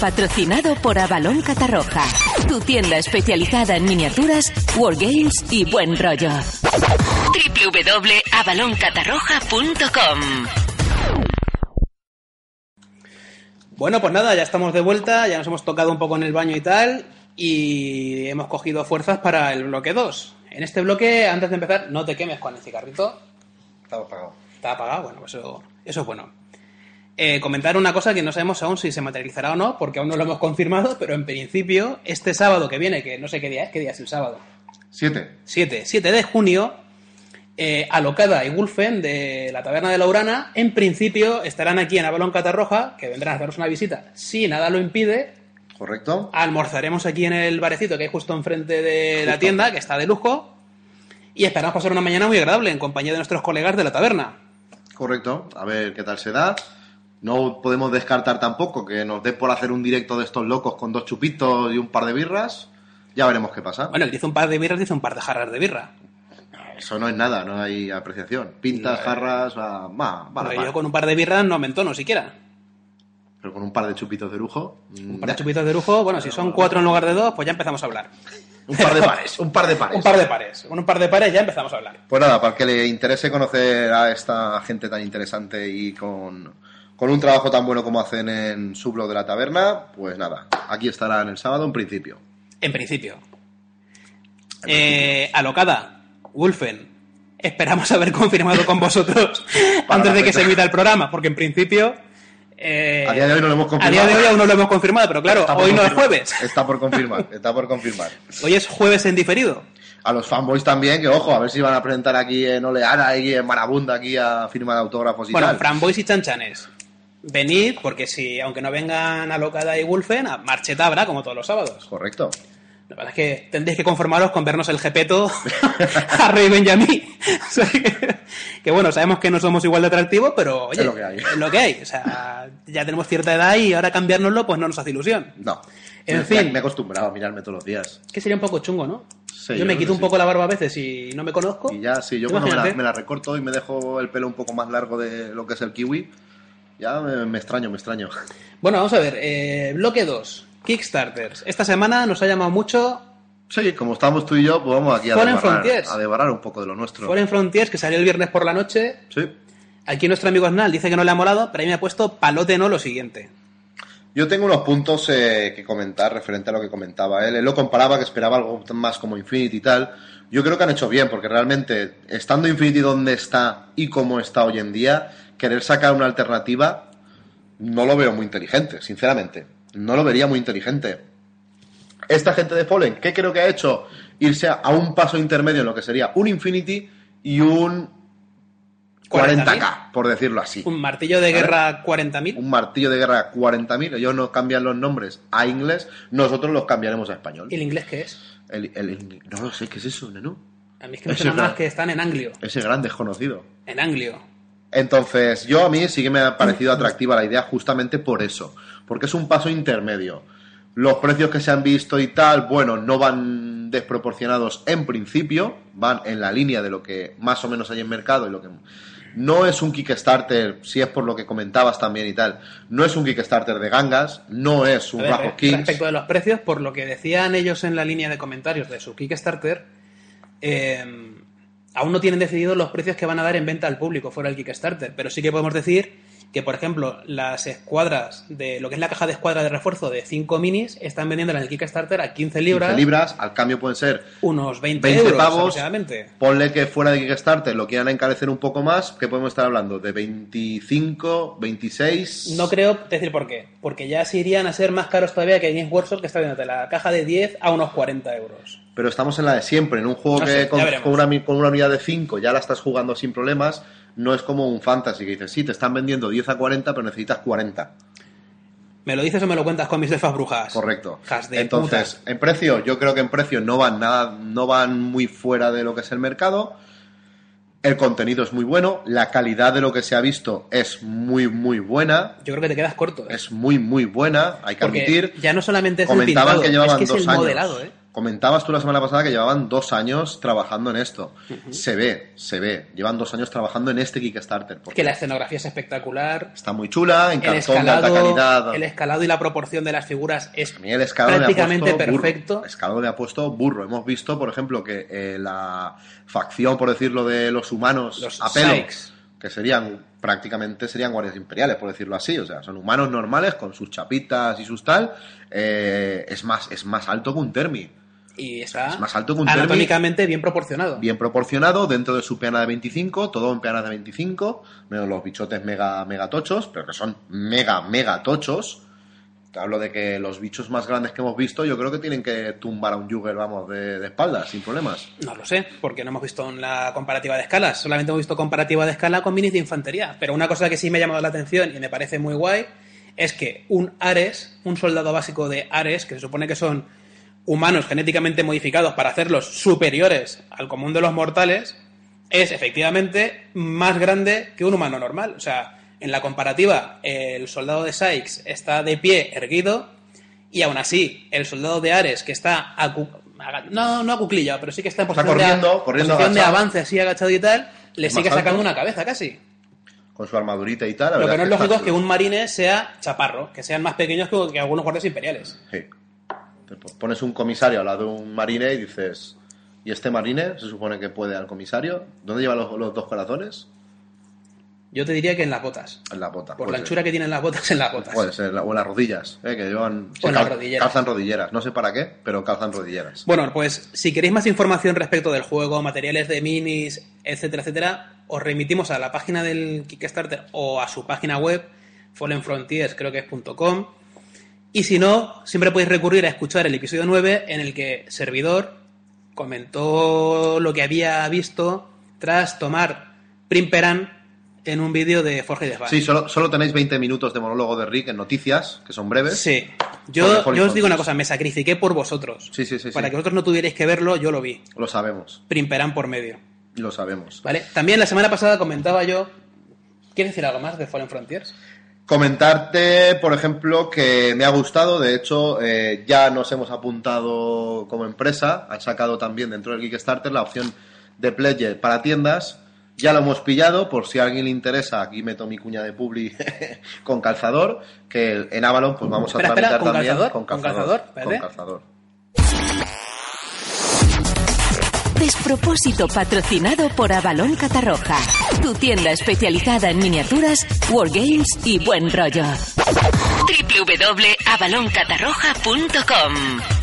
Patrocinado por Avalón Catarroja, tu tienda especializada en miniaturas, wargames y buen rollo. www.avaloncatarroja.com Bueno, pues nada, ya estamos de vuelta, ya nos hemos tocado un poco en el baño y tal. y hemos cogido fuerzas para el bloque 2. En este bloque, antes de empezar, no te quemes con el cigarrito. Estamos pagados. Está apagado, bueno, pues eso, eso es bueno. Eh, comentar una cosa que no sabemos aún si se materializará o no, porque aún no lo hemos confirmado, pero en principio, este sábado que viene, que no sé qué día es, qué día es el sábado, Siete. 7, 7 de junio, eh, Alocada y Wolfen de la Taberna de la Urana, en principio estarán aquí en Avalon Catarroja, que vendrán a hacernos una visita. Si nada lo impide, ¿Correcto? almorzaremos aquí en el barecito que hay justo enfrente de la tienda, que está de lujo, y esperamos pasar una mañana muy agradable en compañía de nuestros colegas de la taberna. Correcto. A ver qué tal se da. No podemos descartar tampoco que nos dé por hacer un directo de estos locos con dos chupitos y un par de birras. Ya veremos qué pasa. Bueno, el que dice un par de birras dice un par de jarras de birra. Eso no es nada, no hay apreciación. Pintas, No, eh. jarras, va, va, va. yo con un par de birras no me entono siquiera. Pero con un par de chupitos de lujo. Un par de chupitos de lujo, bueno, si son cuatro en lugar de dos, pues ya empezamos a hablar. Un par de pares, un par de pares. Un par de pares. Con un par de pares ya empezamos a hablar. Pues nada, para el que le interese conocer a esta gente tan interesante y con, con un trabajo tan bueno como hacen en su blog de la taberna, pues nada, aquí estarán el sábado en principio. En principio. Eh, alocada, Wolfen, esperamos haber confirmado con vosotros antes de que se emita el programa, porque en principio. eh, A día de hoy no lo hemos a confirmado. día de hoy aún no lo hemos confirmado, pero claro, hoy no es jueves. Está por confirmar, está por confirmar. Hoy es jueves en diferido. A los fanboys también, que ojo, a ver si van a presentar aquí en Oleana y en Marabunda aquí a firma de autógrafos y Bueno, tal. Framboys y Chanchanes. Venid, porque si, aunque no vengan Alocada y Wolfen, a marcheta habrá como todos los sábados. Correcto. La verdad es que tendréis que conformaros con vernos el jepeto a Benjamín. O sea que, que bueno, sabemos que no somos igual de atractivos, pero oye, Es lo que hay. es lo que hay. O sea, ya tenemos cierta edad y ahora cambiárnoslo pues no nos hace ilusión. No. En Me- fin. Me he acostumbrado a mirarme todos los días. Que sería un poco chungo, ¿no? Sí, yo yo me quito un poco la barba a veces y no me conozco. Y ya, sí, yo cuando me la, me la recorto y me dejo el pelo un poco más largo de lo que es el kiwi, ya me, me extraño, me extraño. Bueno, vamos a ver. eh, bloque 2. Kickstarters. Esta semana nos ha llamado mucho Sí, como estamos tú y yo, pues vamos aquí a Frontiers. a debarrar un poco de lo nuestro. Foreign Frontiers, que salió el viernes por la noche. Sí. Aquí nuestro amigo Snal dice que no le ha molado, pero ahí me ha puesto palote no lo siguiente. Yo tengo unos puntos eh, que comentar referente a lo que comentaba él. Él lo comparaba que esperaba algo más como Infinity y tal. Yo creo que han hecho bien, porque realmente, estando Infinity donde está y como está hoy en día, querer sacar una alternativa no lo veo muy inteligente, sinceramente. No lo vería muy inteligente. Esta gente de Fallen, ¿qué creo que ha hecho? Irse a un paso intermedio en lo que sería un Infinity y un 40k, por decirlo así. Un martillo de guerra 40.000. un martillo de guerra 40.000, ellos no cambian los nombres a inglés, nosotros los cambiaremos a español. ¿Y el inglés qué es? El, el- el- no lo sé, ¿qué es eso, Nenu? A mí es que me suena más que están en Anglio. Ese gran desconocido. En Anglio. Entonces, yo a mí sí que me ha parecido atractiva la idea justamente por eso, porque es un paso intermedio. Los precios que se han visto y tal, bueno, no van desproporcionados en principio, van en la línea de lo que más o menos hay en mercado y lo que no es un Kickstarter, si es por lo que comentabas también y tal, no es un Kickstarter de gangas, no es un ver, Kings. respecto de los precios, por lo que decían ellos en la línea de comentarios de su Kickstarter, eh, aún no tienen decididos los precios que van a dar en venta al público fuera del Kickstarter, pero sí que podemos decir que, por ejemplo, las escuadras de lo que es la caja de escuadra de refuerzo de 5 minis están vendiendo en el Kickstarter a 15 libras, 15 libras, al cambio pueden ser unos 20, 20 euros pavos. aproximadamente. Ponle que fuera de Kickstarter lo quieran encarecer un poco más, que podemos estar hablando de 25, 26. No creo decir por qué, porque ya se irían a ser más caros todavía que Games Workshop, que está vendiendo la caja de 10 a unos 40 euros. Pero estamos en la de siempre, en un juego No que sé, con, una, con una unidad de 5 ya la estás jugando sin problemas. No es como un fantasy que dices, sí, te están vendiendo 10 a 40, pero necesitas 40. ¿Me lo dices o me lo cuentas con mis defas brujas? Correcto. Entonces, puta. en precio, yo creo que en precio no van nada, no van muy fuera de lo que es el mercado. El contenido es muy bueno, la calidad de lo que se ha visto es muy, muy buena. Yo creo que te quedas corto. ¿eh? Es muy, muy buena, hay que Porque admitir. ya no solamente es el Comentaban pintado, que llevaban es que es dos el años. modelado, ¿eh? Comentabas tú la semana pasada que llevaban dos años trabajando en esto. Se ve, se ve. Llevan dos años trabajando en este Kickstarter. Que la escenografía es espectacular. Está muy chula, en El cartón de alta calidad. el escalado y la proporción de las figuras es el prácticamente perfecto. Burro. Escalado le ha puesto burro. Hemos visto, por ejemplo, que eh, la facción, por decirlo, de los humanos Los a pelo, Sykes. que serían prácticamente serían guardias imperiales, por decirlo así. O sea, son humanos normales con sus chapitas y sus tal. eh, es, más, es más alto que un Termi. Y está Es más alto que un anatómicamente bien proporcionado. Bien proporcionado dentro de su peana de 25, todo en peana de 25, menos los bichotes mega, mega tochos, pero que son mega, mega tochos. Te hablo de que los bichos más grandes que hemos visto, yo creo que tienen que tumbar a un Jugger, vamos, de, de espaldas, sin problemas. No lo sé, porque no hemos visto en la comparativa de escalas. Solamente hemos visto comparativa de escala con minis de infantería. Pero una cosa que sí me ha llamado la atención y me parece muy guay es que un Ares, un soldado básico de Ares, que se supone que son humanos genéticamente modificados para hacerlos superiores al común de los mortales, es efectivamente más grande que un humano normal. O sea, en la comparativa, el soldado de Sykes está de pie erguido y aún así, el soldado de Ares, que está acu- no, no acuclillado, pero sí que está en Está posición, corriendo, de, corriendo posición de avance así agachado y tal, le sigue sacando alto. una cabeza casi. Con su armadurita y tal. la Lo que no es está lógico es que un marine sea chaparro, que sean más pequeños que, que algunos guardias imperiales. Sí. Po- pones un comisario al lado de un marine y dices, ¿y este marine se supone que puede al comisario? ¿Dónde lleva los, los dos corazones? Yo te diría que en las botas. En la bota. Por la ser. anchura que tienen las botas, en las botas. Puede ser, o en las rodillas, eh, que llevan... O en las rodilleras. Calzan rodilleras, no sé para qué, pero calzan rodilleras. Bueno, pues si queréis más información respecto del juego, materiales de minis, etcétera, etcétera, os remitimos a la página del Kickstarter o a su página web, Fallen Frontiers, creo que es .com. Y si no, siempre podéis recurrir a escuchar el episodio 9 en el que Servidor comentó lo que había visto tras tomar Primperan en un vídeo de Forge y Desván. Sí, solo, solo tenéis 20 minutos de monólogo de Rick en noticias, que son breves. Sí. Yo, yo os digo una cosa, me sacrifiqué por vosotros. Sí, sí, sí, Para sí. que vosotros no tuvierais que verlo, yo lo vi. Lo sabemos, Primperan por medio. lo sabemos. ¿Vale? También la semana pasada comentaba yo. ¿Quieres decir algo más de Fallen Frontiers? Comentarte, por ejemplo, que me ha gustado, de hecho, eh, ya nos hemos apuntado como empresa, han sacado también dentro del Kickstarter la opción de Pledge para tiendas, ya lo hemos pillado, por si a alguien le interesa, aquí meto mi cuña de Publi con calzador, que en Avalon pues vamos a Espera, espera, tramitar ¿con también calzador? con ¿Con calzador. calzador? Con ¿Vale? calzador. Despropósito patrocinado por Avalón Catarroja, tu tienda especializada en miniaturas, wargames y buen rollo. www.avaloncatarroja.com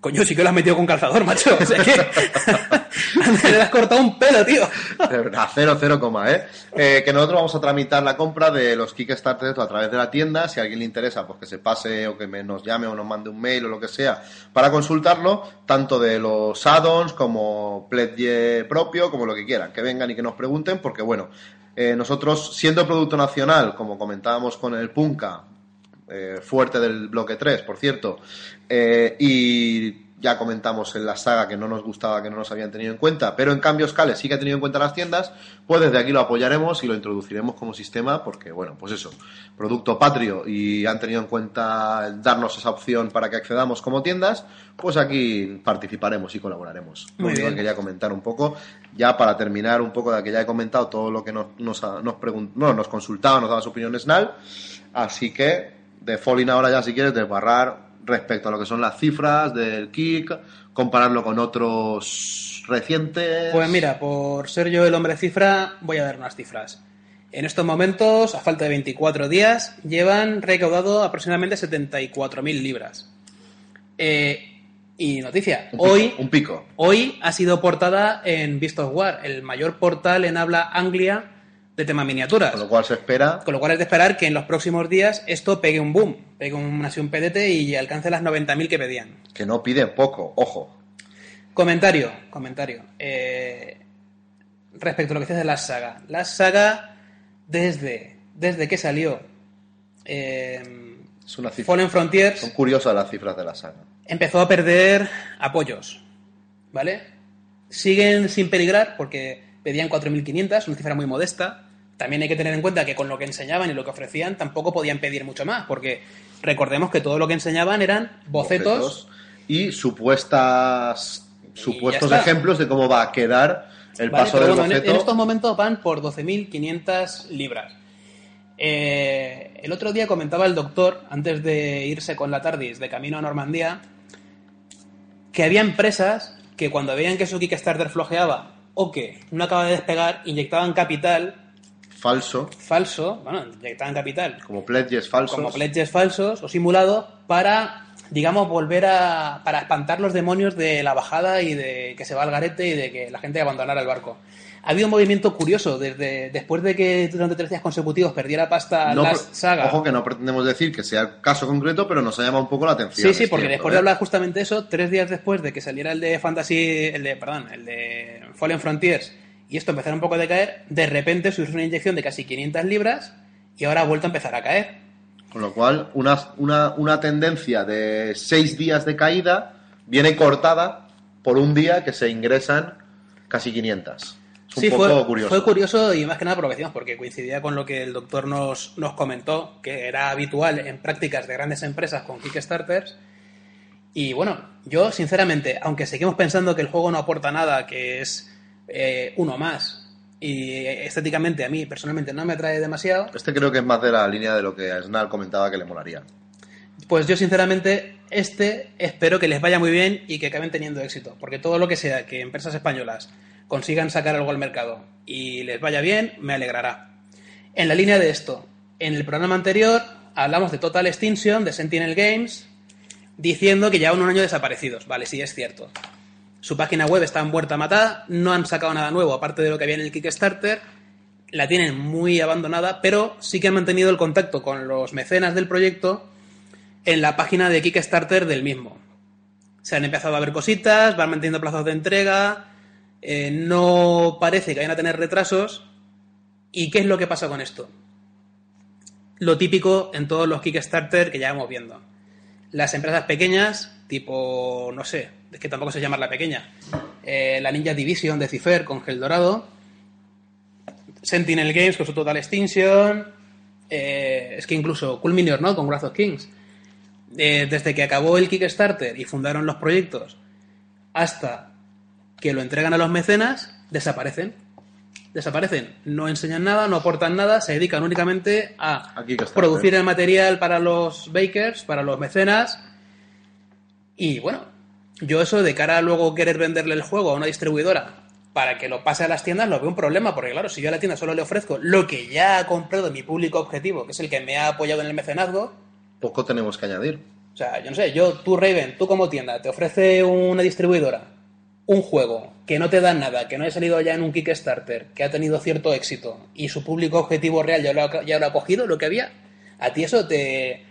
Coño, sí que lo has metido con calzador, macho. O sea que. Le has cortado un pelo, tío. A cero, cero coma, ¿eh? Eh, Que nosotros vamos a tramitar la compra de los Kickstarters a través de la tienda. Si a alguien le interesa, pues que se pase o que me, nos llame o nos mande un mail o lo que sea para consultarlo, tanto de los add-ons como pledge propio, como lo que quieran. Que vengan y que nos pregunten, porque bueno, eh, nosotros, siendo producto nacional, como comentábamos con el Punka, eh, fuerte del bloque 3, por cierto, eh, y ya comentamos en la saga que no nos gustaba, que no nos habían tenido en cuenta, pero en cambio Scale sí que ha tenido en cuenta las tiendas, pues desde aquí lo apoyaremos y lo introduciremos como sistema, porque bueno, pues eso, producto patrio y han tenido en cuenta darnos esa opción para que accedamos como tiendas, pues aquí participaremos y colaboraremos. Lo Muy único bien. que quería comentar un poco, ya para terminar un poco de que ya he comentado todo lo que nos, nos, nos, no, nos consultaba, nos daba su opinión Snal, así que de Falling ahora ya si quieres desbarrar respecto a lo que son las cifras del kick, compararlo con otros recientes. Pues mira, por ser yo el hombre cifra, voy a dar unas cifras. En estos momentos, a falta de 24 días, llevan recaudado aproximadamente 74.000 libras. Eh, y noticia, un pico, hoy, un pico. hoy ha sido portada en Beast of War, el mayor portal en habla anglia de tema miniaturas. Con lo cual se espera Con lo cual es de esperar que en los próximos días esto pegue un boom, pegue un, así un pedete y alcance las 90.000 que pedían. que no pide poco, ojo. Comentario, comentario. Eh, respecto a lo que dices de la saga. La saga, desde, desde que salió eh, Es una cifra. Fallen Frontiers, Son curiosas las cifras de la saga. empezó a perder apoyos. ¿Vale? Siguen sin peligrar porque pedían 4.500, una cifra muy modesta. También hay que tener en cuenta que con lo que enseñaban y lo que ofrecían tampoco podían pedir mucho más, porque recordemos que todo lo que enseñaban eran bocetos. y supuestas supuestos ejemplos de cómo va a quedar el Vale, paso del bueno, en- boceto. En, estos momentos van por 12.500 libras. Eh, el otro día comentaba el doctor, antes de irse con la TARDIS de camino a Normandía, que había empresas que cuando veían que su Kickstarter flojeaba o que no acaba de despegar, inyectaban capital Falso, falso, bueno, inyectaban capital como pledges falsos. como pledges falsos o simulados para, digamos, volver a. para espantar los demonios de la bajada y de que se va al garete y de que la gente abandonara el barco. Ha habido un movimiento curioso desde después de que durante tres días consecutivos perdiera pasta No la saga. Ojo que no pretendemos decir que sea el caso concreto, pero nos ha llamado un poco la atención. Sí, sí, porque cierto, después ¿eh? de hablar justamente eso, tres días después de que saliera el de Fantasy, el de, perdón, el de Fallen Frontiers, y esto empezara un poco a decaer, de repente sufrió una inyección de casi 500 libras y ahora ha vuelto a empezar a caer. Con lo cual, una, una, una tendencia de seis días de caída viene cortada por un día que se ingresan casi 500. Es un sí, poco fue curioso. fue curioso y más que nada por lo que decimos, porque coincidía con lo que el doctor nos, nos comentó, que era habitual en prácticas de grandes empresas con Kickstarters. Y bueno, yo sinceramente, aunque seguimos pensando que el juego no aporta nada, que es eh, uno más, y estéticamente a mí personalmente no me atrae demasiado, Este creo que es más de la línea de lo que Snal comentaba que le molaría. Pues yo sinceramente este espero que les vaya muy bien y que acaben teniendo éxito, porque todo lo que sea que empresas españolas consigan sacar algo al mercado y les vaya bien, me alegrará. En la línea de esto, en el programa anterior hablamos de Total Extinction, de Sentinel Games, diciendo que llevan un año desaparecidos. Vale, sí, es cierto. Su página web está muerta matada, no han sacado nada nuevo aparte de lo que había en el Kickstarter, la tienen muy abandonada, pero sí que han mantenido el contacto con los mecenas del proyecto en la página de Kickstarter del mismo. Se han empezado a ver cositas, van manteniendo plazos de entrega, eh, no parece que vayan a tener retrasos. ¿Y qué es lo que pasa con esto? Lo típico en todos los Kickstarter que ya vamos viendo. Las empresas pequeñas, tipo, no sé, es que tampoco se llama la pequeña, eh, la Ninja Division de Cifer con Gel Dorado, Sentinel Games con su Total Extinction, eh, es que incluso Cool Minior, ¿no? Con Wrath of Kings. Eh, desde que acabó el Kickstarter y fundaron los proyectos hasta que lo entregan a los mecenas, desaparecen. Desaparecen. No enseñan nada, no aportan nada, se dedican únicamente a producir el material para los bakers, para los mecenas. Y bueno, yo eso de cara a luego querer venderle el juego a una distribuidora para que lo pase a las tiendas, lo veo un problema, porque claro, si yo a la tienda solo le ofrezco lo que ya ha comprado mi público objetivo, que es el que me ha apoyado en el mecenazgo, Poco tenemos que añadir. o sea, yo no sé, yo, tú Raven, tú como tienda, te ofrece una distribuidora un juego que no te da nada, que no haya salido ya en un Kickstarter, que ha tenido cierto éxito y su público objetivo real ya lo ha, ya lo ha cogido, lo que había, ¿a ti eso te,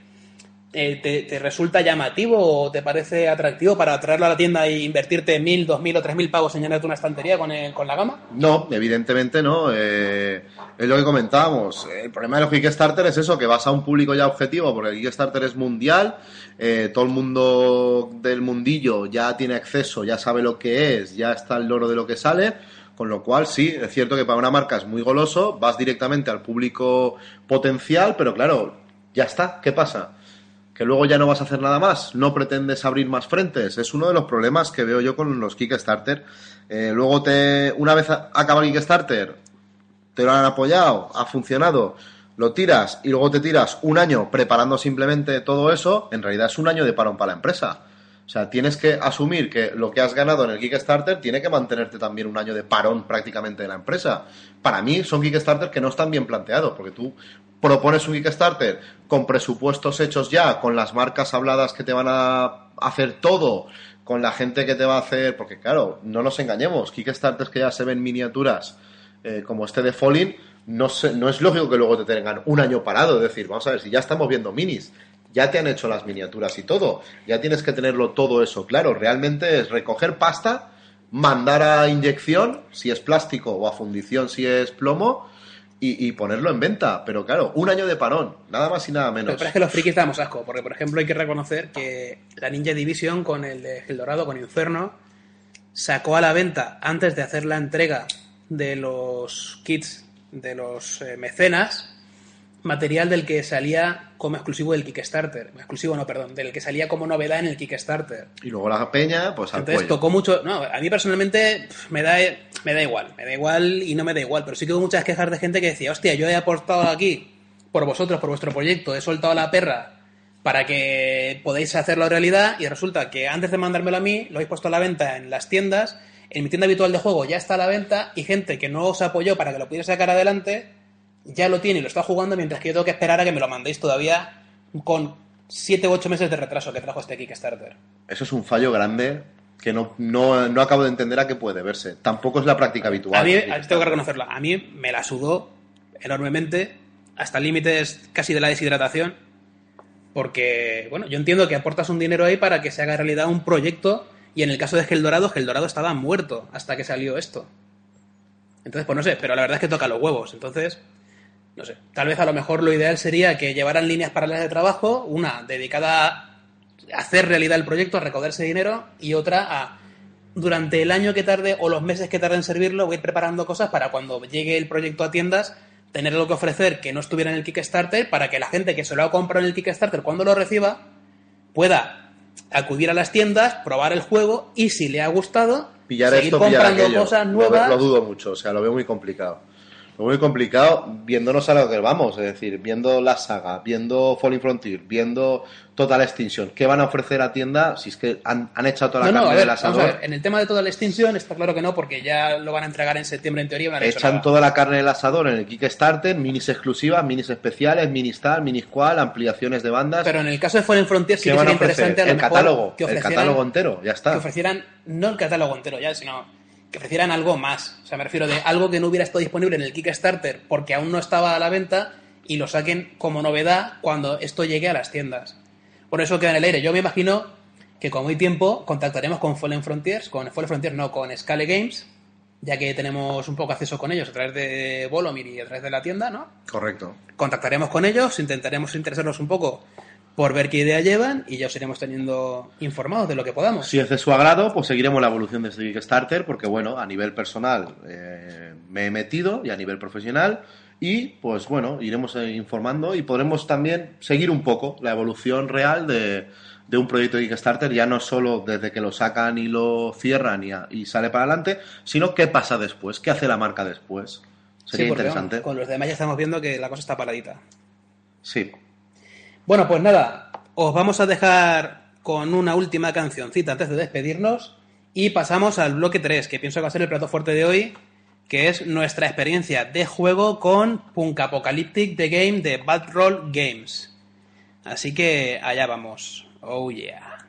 te, te- resulta llamativo o te parece atractivo para traerlo a la tienda e invertirte mil, dos mil o tres mil pavos en llenarte una estantería con, el- con la gama? No, evidentemente no. Eh, es lo que comentábamos. El problema de los Kickstarter es eso, que vas a un público ya objetivo, porque el Kickstarter es mundial, eh, todo el mundo del mundillo ya tiene acceso, ya sabe lo que es, ya está el loro de lo que sale. Con lo cual, sí, es cierto que para una marca es muy goloso, vas directamente al público potencial, pero claro, ya está. ¿Qué pasa? Que luego ya no vas a hacer nada más, no pretendes abrir más frentes. Es uno de los problemas que veo yo con los Kickstarter. Eh, luego te, una vez acaba el Kickstarter, te lo han apoyado, ha funcionado, lo tiras y luego te tiras un año preparando simplemente todo eso, en realidad es un año de parón para la empresa. O sea, tienes que asumir que lo que has ganado en el Kickstarter tiene que mantenerte también un año de parón prácticamente de la empresa. Para mí son Kickstarter que no están bien planteados, porque tú propones un Kickstarter con presupuestos hechos ya, con las marcas habladas que te van a hacer todo, con la gente que te va a hacer, porque claro, no nos engañemos, Kickstarters que ya se ven miniaturas eh, como este de Falling, no, no es lógico que luego te tengan un año parado, es decir, vamos a ver, si ya estamos viendo minis, ya te han hecho las miniaturas y todo, ya tienes que tenerlo todo eso claro, realmente es recoger pasta, mandar a inyección, si es plástico, o a fundición, si es plomo, y, ponerlo en venta, pero claro, un año de parón, nada más y nada menos. pasa es que los frikis damos asco, porque por ejemplo hay que reconocer que la Ninja Division con el de Eldorado, con Inferno, sacó a la venta antes de hacer la entrega de los kits de los eh, mecenas material del que salía como exclusivo del Kickstarter. Exclusivo no, perdón, del que salía como novedad en el Kickstarter. Y luego la peña, pues al Entonces cuello. tocó mucho. No, a mí personalmente me da, me da igual. Me da igual y no me da igual. Pero sí que hubo muchas quejas de gente que decía, hostia, yo he aportado aquí por vosotros, por vuestro proyecto, he soltado la perra para que podáis hacerlo realidad y resulta que antes de mandármelo a mí, lo habéis puesto a la venta en las tiendas en mi tienda habitual de juego ya está a la venta y gente que no os apoyó para que lo pudiera sacar adelante ya lo tiene y lo está jugando mientras que yo tengo que esperar a que me lo mandéis todavía con 7 u 8 meses de retraso que trajo este Kickstarter. Eso es un fallo grande que no, no, no acabo de entender a qué puede verse. Tampoco es la práctica habitual. A mí, tengo que reconocerlo, a mí me la sudó enormemente, hasta límites casi de la deshidratación, porque, bueno, yo entiendo que aportas un dinero ahí para que se haga realidad un proyecto, y en el caso de Geldorado, Geldorado estaba muerto hasta que salió esto. Entonces, pues no sé, pero la verdad es que toca los huevos, entonces, no sé, tal vez a lo mejor lo ideal sería que llevaran líneas paralelas de trabajo, una dedicada a hacer realidad el proyecto, a recaudar ese dinero, y otra a durante el año que tarde o los meses que tarde en servirlo, voy a ir preparando cosas para cuando llegue el proyecto a tiendas, tener algo que ofrecer que no estuviera en el Kickstarter, para que la gente que se lo ha comprado en el Kickstarter cuando lo reciba pueda acudir a las tiendas, probar el juego y si le ha gustado, pillar seguir esto, pillar comprando aquello. cosas Lo nuevas. Lo, dudo mucho, o sea, lo veo muy complicado. Muy complicado viéndonos a lo que vamos, es decir, viendo la saga, viendo Falling Frontier, viendo Total Extinction. ¿Qué van a ofrecer a tienda si es que han, han echado toda la No, no, carne a ver, del vamos a asador? ver, en el tema de toda la extinción está claro que no, porque ya lo van a entregar en septiembre en teoría. no Echan nada. toda la carne del asador en el Kickstarter, minis exclusivas, minis especiales, minis tal, minis cual, ampliaciones de bandas. Pero en el caso de Fallen Frontier sí ¿Qué que sería interesante a lo El mejor catálogo, que el catálogo entero, ya está. que ofrecieran no el catálogo entero ya, sino que ofrecieran algo más. O sea, me refiero de algo que no hubiera estado disponible en el Kickstarter porque aún no estaba a la venta y lo saquen como novedad cuando esto llegue a las tiendas. Por eso queda en el aire. Yo me imagino que como hay tiempo contactaremos con Fallen Frontiers, con Fallen Frontiers no, con Scale Games, ya que tenemos un poco acceso con ellos a través de Volomir y a través de la tienda, ¿no? Correcto. contactaremos con ellos, intentaremos interesarlos un poco por ver qué idea llevan y ya os iremos teniendo informados de lo que podamos. Si es de su agrado, pues seguiremos la evolución de este Kickstarter, porque bueno, a nivel personal eh, me he metido y a nivel profesional, y pues bueno, iremos eh, informando y podremos también seguir un poco la evolución real de, de un proyecto de Kickstarter, ya no solo desde que lo sacan y lo cierran y, a- y sale para adelante, sino qué pasa después, qué hace la marca después. Sería Sí, porque, interesante. con los demás ya estamos viendo que la cosa está paradita. Sí. Bueno, pues nada, os vamos a dejar con una última cancioncita antes de despedirnos y pasamos al bloque 3, que pienso que va a ser el plato fuerte de hoy, que es nuestra experiencia de juego con Punk Apocalyptic The Game de Bad Roll Games. Así que allá vamos. Oh yeah.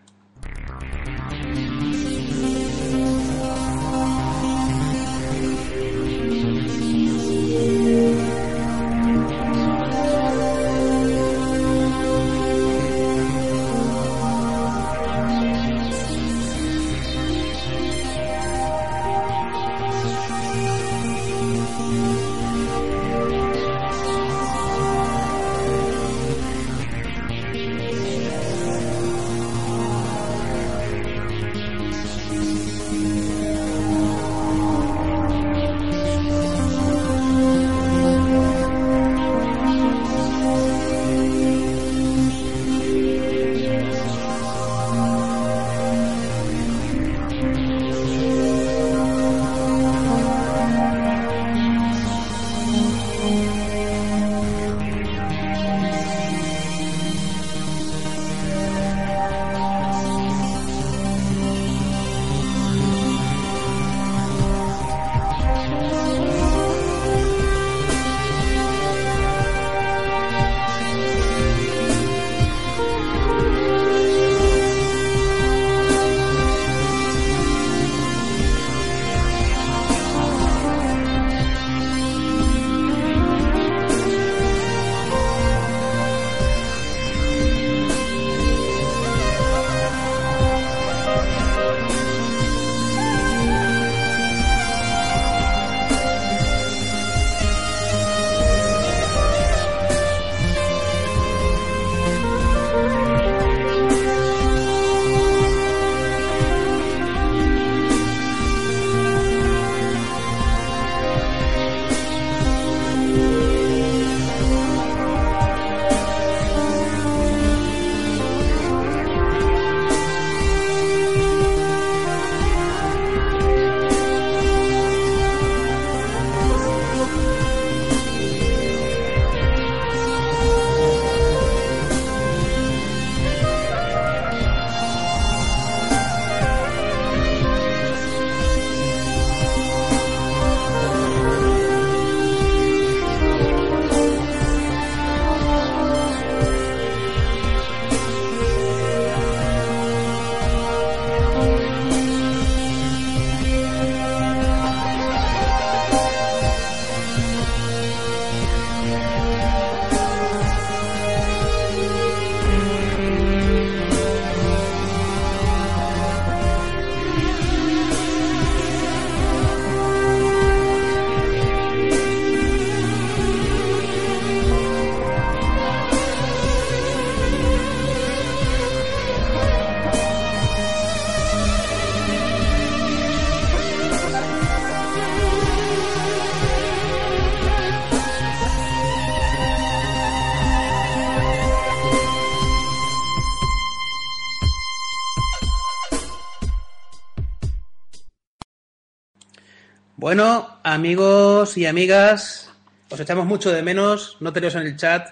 Bueno, amigos y amigas, os echamos mucho de menos, no tenéis en el chat.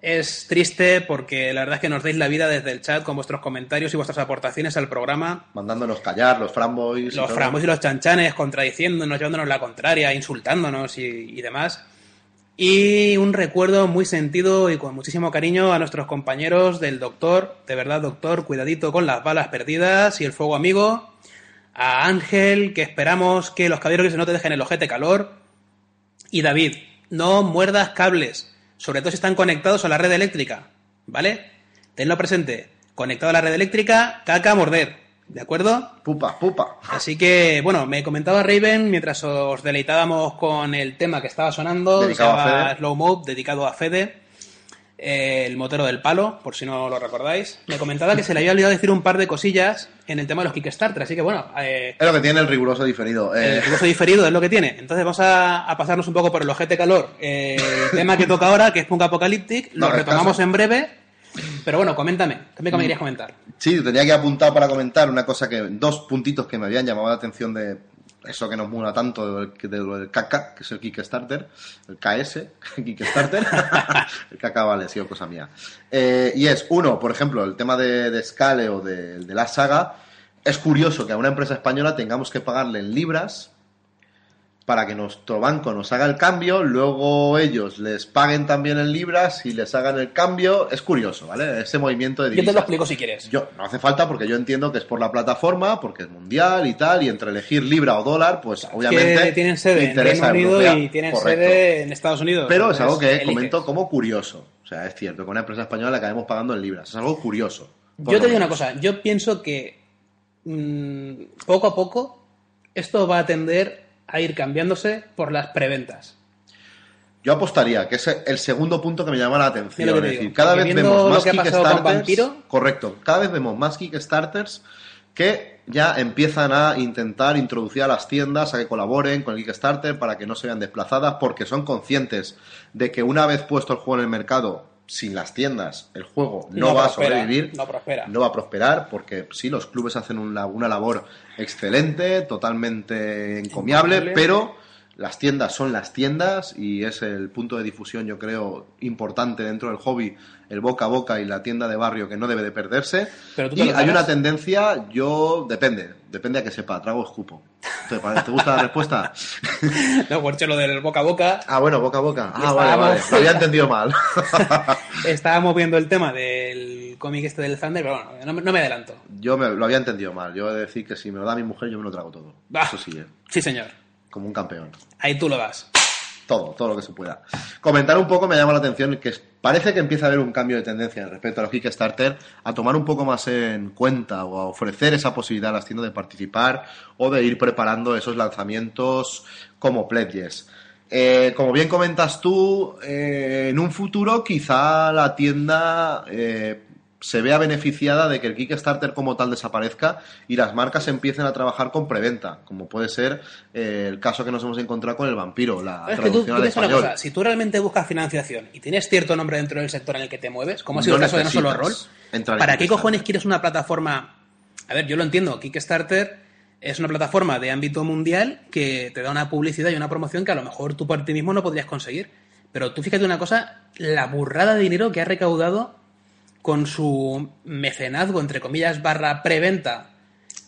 Es triste porque la verdad es que nos dais la vida desde el chat con vuestros comentarios y vuestras aportaciones al programa. Mandándonos callar, los framboys. Los framos y los chanchanes contradiciéndonos, llevándonos la contraria, insultándonos y, y demás. Y un recuerdo muy sentido y con muchísimo cariño a nuestros compañeros del doctor, de verdad doctor, cuidadito con las balas perdidas y el fuego amigo. A Ángel, que esperamos que los caballeros que no te dejen el ojete calor. Y David, no muerdas cables, sobre todo si están conectados a la red eléctrica, ¿vale? Tenlo presente, conectado a la red eléctrica, caca a morder, ¿de acuerdo? Pupa, pupa. Así que, bueno, me comentaba Raven mientras os deleitábamos con el tema que estaba sonando, Dedicado a Fede. Slow Mode, dedicado a Fede, eh, el motero del palo, por si no lo recordáis. Me comentaba que se le había olvidado decir un par de cosillas en el tema de los Kickstarter, así que bueno, eh, Es lo que tiene el riguroso diferido. Eh, el recurso diferido es lo que tiene. Entonces vamos a, a pasarnos un poco por el ojete calor. Eh, el tema que toca ahora, que es Punk Apocalyptic, lo No, retomamos en breve. Pero bueno, coméntame. ¿Qué me querías comentar? Sí, tenía que apuntar para comentar una cosa que, dos puntitos que me habían llamado la atención de eso que nos mula tanto del, del KK, que es el Kickstarter, el KS, Kickstarter, el KK vale, sí, cosa mía. Eh, y es, uno, por ejemplo, el tema de, de Scale o de la saga, es curioso que a una empresa española tengamos que pagarle en libras para que nuestro banco nos haga el cambio, luego ellos les paguen también en libras y les hagan el cambio. Es curioso, ¿vale? Ese movimiento de Yo te divisas. lo explico si quieres. Yo, no hace falta porque yo entiendo que es por la plataforma, porque es mundial y tal, y entre elegir libra o dólar, pues obviamente que tienen sede en Reino Unido europea. y tienen Correcto. sede en Estados Unidos. Pero es algo que eliges. comento como curioso. O sea, es cierto que una empresa española le acabemos pagando en libras. Es algo curioso. Yo te digo una cosa, yo pienso que mm, poco a poco esto va a tender a ir cambiándose por las preventas. Yo apostaría que es el segundo punto que me llama la atención. Es decir, digo, cada vez vemos más Kickstarters. Correcto, cada vez vemos más Kickstarters que ya empiezan a intentar introducir a las tiendas a que colaboren con el Kickstarter para que no se vean desplazadas, porque son conscientes de que una vez puesto el juego en el mercado, sin las tiendas, el juego no, No va prospera, a sobrevivir, no prospera. no va a prosperar, porque sí, los clubes hacen una, una labor excelente, totalmente encomiable, Encomiable. pero las tiendas son las tiendas y es el punto de difusión, yo creo, importante dentro del hobby, el boca a boca y la tienda de barrio que no debe de perderse. Pero tú te y hay una tendencia, yo, depende, depende a que sepa, trago escupo. ¿Te, pare- ¿te gusta la respuesta? No, hecho, lo del boca a boca, Ah, bueno, boca a boca. Ah, Estábamos- vale, vale, lo había entendido mal. estábamos viendo el tema del cómic este del Thunder, pero bueno, no, me- no me adelanto. yo me, lo había entendido mal, yo he de decir que si me lo da mi mujer yo me lo trago todo. Eso sí, eh, Sí, señor. Como un campeón. Ahí tú lo das. Todo, todo lo que se pueda. Comentar un poco me llama la atención que parece que empieza a haber un cambio de tendencia respecto a los Kickstarter, a tomar un poco más en cuenta o a ofrecer esa posibilidad a las tiendas de participar o de ir preparando esos lanzamientos como pledges. Eh, como bien comentas tú, eh, en un futuro quizá la tienda eh, se vea beneficiada de que el Kickstarter como tal desaparezca y las marcas empiecen a trabajar con preventa, como puede ser eh, el caso que nos hemos encontrado con el vampiro, la Es que tú, traducción tú al español. cosa, si tú realmente buscas financiación y tienes cierto nombre dentro del sector en el que te mueves, como ha sido No el caso de No Solo Roll, ¿para qué cojones quieres una plataforma? A ver, yo lo entiendo, Kickstarter es una plataforma de ámbito mundial que te da una publicidad y una promoción que a lo mejor tú por ti mismo no podrías conseguir. Pero tú fíjate una cosa, la burrada de dinero que ha recaudado con su mecenazgo, entre comillas, barra preventa,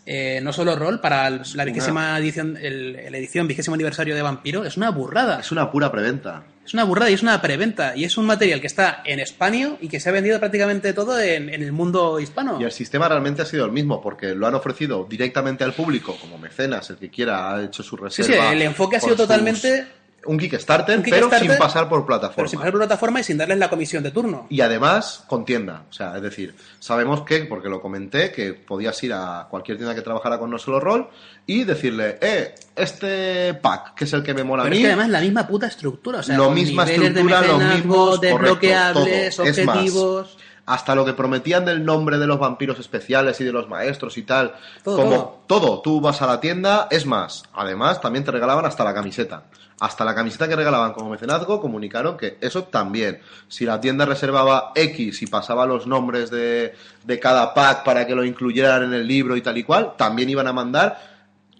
eh, no solo rol, para la vigésima edición, el, la edición vigésimo aniversario de Vampiro, es una burrada. Es una pura preventa. Es una burrada y es una preventa. Y es un material que está en español y que se ha vendido prácticamente todo en, en el mundo hispano. Y el sistema realmente ha sido el mismo, porque lo han ofrecido directamente al público, como mecenas, el que quiera ha hecho su reserva. sí, el enfoque ha sido totalmente. Un Kickstarter, Un pero Kickstarter, sin pasar por plataforma. Pero sin pasar por plataforma y sin darles la comisión de turno. Y además con tienda. O sea, es decir, sabemos que, porque lo comenté, que podías ir a cualquier tienda que trabajara con No Solo Roll y decirle, eh, este pack, que es el que me mola Pero a es mí, que además la misma puta estructura. O sea, lo misma estructura, los mismos, desbloqueables, correcto, todo. Es más, objetivos. hasta lo que prometían del nombre de los vampiros especiales y de los maestros y tal, Todo, como todo. tú vas a la tienda, es más, además también te regalaban hasta la camiseta. Hasta la camiseta que regalaban como mecenazgo comunicaron que eso también, si la tienda reservaba X y pasaba los nombres de, de cada pack para que lo incluyeran en el libro y tal y cual, también iban a mandar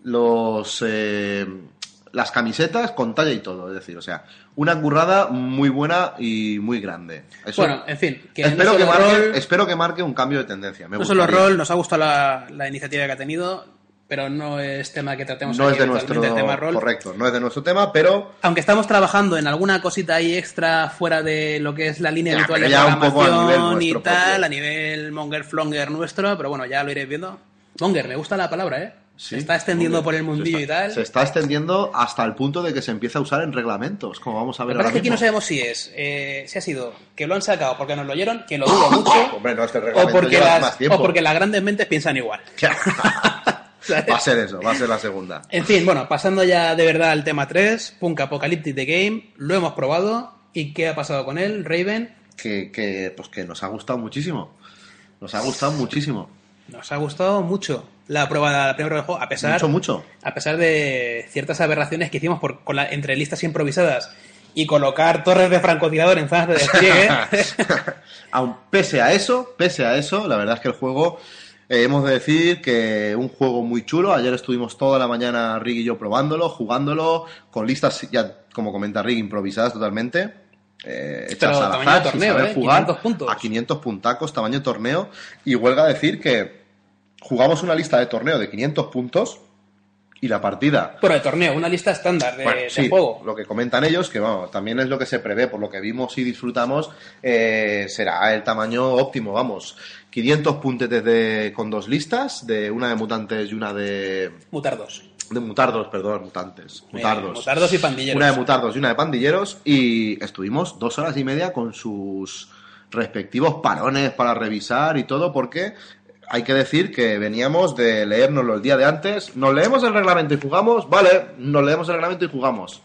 los eh, las camisetas con talla y todo, es decir, o sea, una currada muy buena y muy grande. Eso- Bueno, en fin, que no espero, que solo marque, rol- espero que marque un cambio de tendencia. Me No solo gustaría. rol, nos ha gustado la, la iniciativa que ha tenido, pero no es tema que tratemos no aquí es de nuestro tema rol. correcto, no es de nuestro tema, pero Aunque estamos trabajando en alguna cosita ahí extra fuera de lo que es la línea Ya, habitual de programación y tal, propio. a nivel monger flonger nuestro, pero bueno, ya lo iréis viendo. Monger, me gusta la palabra, ¿eh? Sí, Se está extendiendo por el mundillo está- y tal. Se está extendiendo hasta el punto de que se empieza a usar en reglamentos, como vamos a ver ahora es que aquí no sabemos si es, eh, si ha sido que lo han sacado porque nos lo oyeron, que lo dudo mucho, Hombre, no, es que el o porque, las, más tiempo. o porque las grandes mentes piensan igual. ¿sabes? va a ser eso, va a ser la segunda. En fin, bueno, pasando ya de verdad al tema 3, Punk Apocalyptic The Game, lo hemos probado. ¿Y qué ha pasado con él, Raven? Que, que, pues que nos ha gustado muchísimo. Nos ha gustado muchísimo. Nos ha gustado mucho la prueba, la primera prueba del juego, a pesar, Mucho, mucho. a pesar de ciertas aberraciones que hicimos por, con la, entre listas improvisadas y colocar torres de francotirador en zonas de despliegue. Aun pese a eso, pese a eso, la verdad es que el juego, eh, hemos de decir que un juego muy chulo. Ayer estuvimos toda la mañana Rig y yo probándolo, jugándolo, con listas ya, como comenta Rig, improvisadas totalmente. Eh, hechas al azar, sin torneo, saber ¿eh? jugar, 500 puntos. a 500 puntacos, tamaño de torneo. Y huelga decir que jugamos una lista de torneo de 500 puntos y la partida Bueno, de torneo, una lista estándar de, bueno, de juego. lo que comentan ellos, que vamos, también es lo que se prevé, por lo que vimos y disfrutamos, eh, será el tamaño óptimo, vamos. 500 puntetes de, con dos listas, de una de mutantes y una de, Mutardos. de mutardos, perdón, mutantes, Eh, mutardos. mutardos y pandilleros. Una de mutardos y una de pandilleros, y estuvimos dos horas y media con sus respectivos parones para revisar y todo, porque hay que decir que veníamos de leérnoslo el día de antes, nos leemos el reglamento y jugamos, vale, nos leemos el reglamento y jugamos.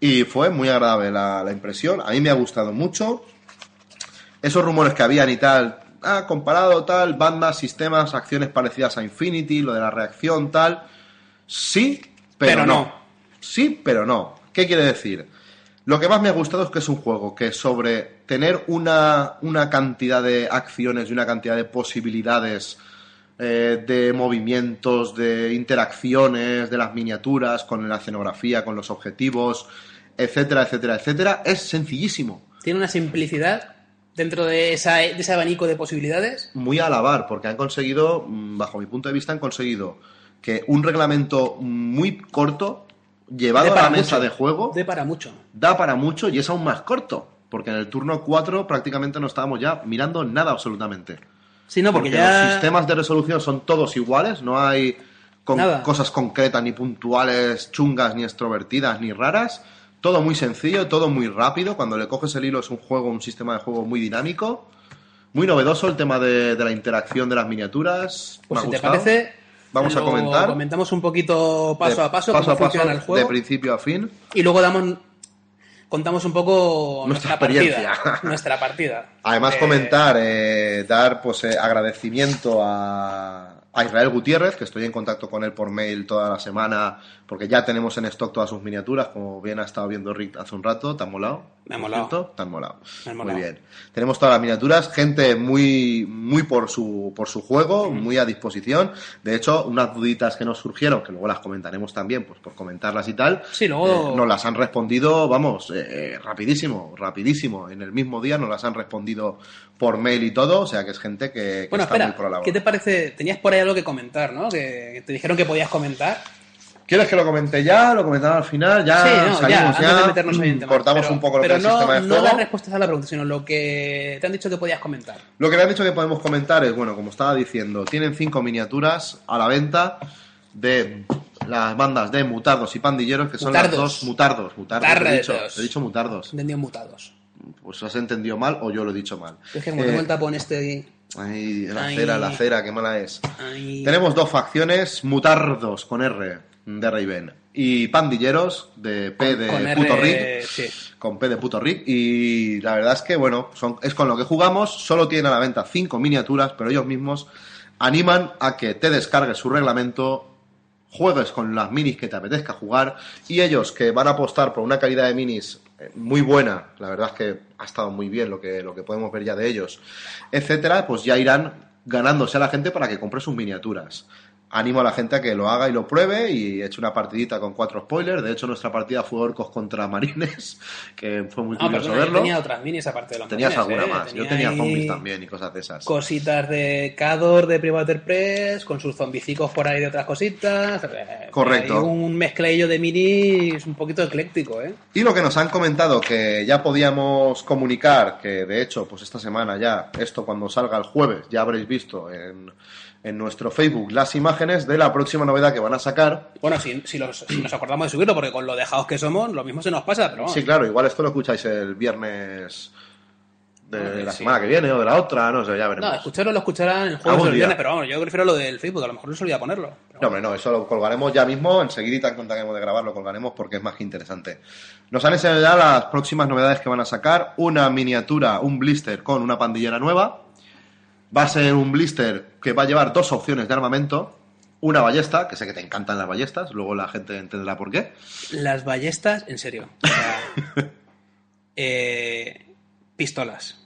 Y fue muy agradable la, la impresión. A mí me ha gustado mucho. Esos rumores que habían y tal, ah, comparado tal, bandas, sistemas, acciones parecidas a Infinity, lo de la reacción tal. Sí, pero, Pero no. no. Sí, pero no. ¿Qué quiere decir? Lo que más me ha gustado es que es un juego que sobre tener una, una cantidad de acciones y una cantidad de posibilidades eh, de movimientos, de interacciones, de las miniaturas, con la escenografía, con los objetivos, etcétera, etcétera, etcétera, es sencillísimo. Tiene una simplicidad dentro de, esa, de ese abanico de posibilidades. Muy a alabar, porque han conseguido, mm, bajo mi punto de vista, han conseguido que un reglamento muy corto, llevado a la mesa mucho. de juego, De para mucho. da para mucho y es aún más corto. Porque en el turno 4 prácticamente no estábamos ya mirando nada absolutamente. Sí, no, porque, porque ya. los sistemas de resolución son todos iguales, no hay con Nada. cosas concretas, ni puntuales, chungas, ni extrovertidas, ni raras. Todo muy sencillo, todo muy rápido. Cuando le coges el hilo es un juego, un sistema de juego muy dinámico. Muy novedoso el tema de, de la interacción de las miniaturas. Pues Me si ha te parece. Vamos a comentar. Comentamos un poquito paso De- a paso, paso cómo a paso, funciona el de juego. principio a fin. Y luego damos. Contamos un poco Nuestra nuestra, experiencia. partida. Nuestra partida. Además, Eh, comentar, eh, dar pues eh, agradecimiento a, a Israel Gutiérrez, que estoy en contacto con él por mail toda la semana, porque ya tenemos en stock todas sus miniaturas, como bien ha estado viendo Rick hace un rato. ¿Te han molado? Me ha ¿Por molado. cierto? Han molado. Me Muy molado. bien. Tenemos todas las miniaturas, gente muy, muy por su, por su juego, muy a disposición. De hecho, unas duditas que nos surgieron, que luego las comentaremos también, pues por comentarlas y tal, Sí, luego- eh, nos las han respondido, vamos, eh, eh, rapidísimo, rapidísimo. En el mismo día nos las han respondido por mail y todo, o sea que es gente que, que Bueno, está muy espera, por la labor. ¿qué te parece? Tenías por ahí algo que comentar, ¿no? Que, te dijeron que podías comentar. ¿Quieres que lo comente ya? ¿Lo comentamos al final? Ya sí, no, ya, salimos ya, de meternos en temas. cortamos Pero- un poco lo que es el no, sistema de no juego. las respuestas a la pregunta, sino lo que te han dicho que podías comentar. Lo que me han dicho que podemos comentar es, bueno, como estaba diciendo, tienen cinco miniaturas a la venta de las bandas de mutardos y pandilleros, que son las Mutardos. dos mutardos. Mutardos, he dicho, he dicho mutardos. Entendido mutados. Pues has entendido mal o yo lo he dicho mal. Es que como Eh, tengo el tapón este ay, la Ay. cera, la cera, qué mala es. Tenemos dos facciones, mutardos con R de Raven y pandilleros de P de con puto Rick. sí. Con P de puto Rick. Y la verdad es que, bueno, son, es con lo que jugamos. Solo tienen a la venta cinco miniaturas, pero ellos mismos animan a que te descargues su reglamento, juegues con las minis que te apetezca jugar. Y ellos que van a apostar por una calidad de minis muy buena, la verdad es que ha estado muy bien lo que, lo que podemos ver ya de ellos, etcétera, pues ya irán ganándose a la gente para que compre sus miniaturas. Animo a la gente a que lo haga y lo pruebe y eche una partidita con cuatro spoilers. De hecho, nuestra partida fue Orcos contra Marines, que fue muy Ah, curioso perdona, yo verlo. tenía otras minis aparte de los Tenías marines, alguna ¿eh? más. Yo tenía zombies también y cosas de esas. Cositas de Cador de Privater Press, con sus zombicicos por ahí de otras cositas. eh, Correcto. hay un mezcladillo de minis un poquito ecléctico, ¿eh? Y lo que nos han comentado que ya podíamos comunicar, que de hecho, pues esta semana ya, esto cuando salga el jueves, ya habréis visto en, en nuestro Facebook las imágenes de la próxima novedad que van a sacar. Bueno, si, si, los- si nos acordamos de subirlo, porque con lo dejados que somos, lo mismo se nos pasa, pero. Sí, claro, igual esto lo escucháis el viernes de la sí. semana que viene o de la otra, no sé, ya veremos. No, escucharlo lo escucharán el jueves o viernes, pero vamos, yo prefiero lo del Facebook, a lo mejor no se olvida ponerlo. Pero No, hombre, no, eso lo colgaremos ya mismo, enseguidita en cuanto acabemos de grabar lo colgaremos porque es más que interesante. Nos han enseñado ya las próximas novedades que van a sacar, una miniatura, un blister con una pandillera nueva, va a ser un blister que va a llevar dos opciones de armamento, una ballesta, que sé que te encantan las ballestas, luego la gente entenderá por qué, Las ballestas, en serio. o sea, eh, pistolas,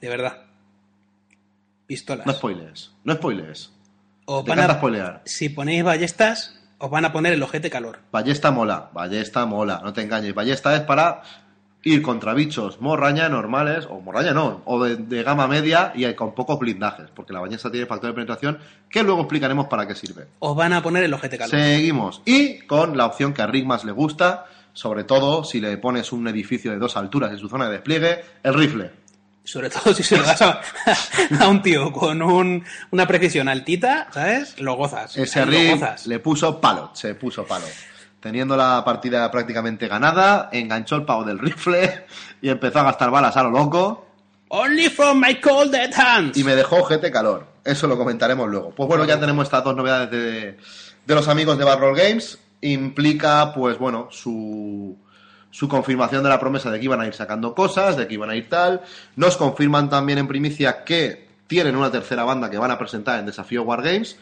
de verdad. Pistolas. no spoilers, no spoilers, Os van a- spoilear. si ponéis ballestas, os van a poner el ojete calor. Ballesta mola, ballesta mola, no te engañes. Ballesta es para ir contra bichos morraña normales, o morraña no, o de, de gama media y con pocos blindajes, porque la ballesta tiene factor de penetración que luego explicaremos para qué sirve. Os van a poner el ojete calor. Seguimos. Y con la opción que a Rick más le gusta, sobre todo si le pones un edificio de dos alturas en su zona de despliegue, el rifle. Sobre todo si se lo das a, a un tío con un- una precisión altita, ¿sabes? Lo gozas. Ese lo gozas. le puso palo, se puso palo. Teniendo la partida prácticamente ganada, enganchó el pavo del rifle y empezó a gastar balas a lo loco. Only from my cold dead hands. y me dejó gente calor. Eso lo comentaremos luego. Pues bueno, ya tenemos estas dos novedades de, de los amigos de Barrel Games. Implica, pues bueno, su, su confirmación de la promesa de que iban a ir sacando cosas, de que iban a ir tal. Nos confirman también en primicia que tienen una tercera banda que van a presentar en Desafío Wargames.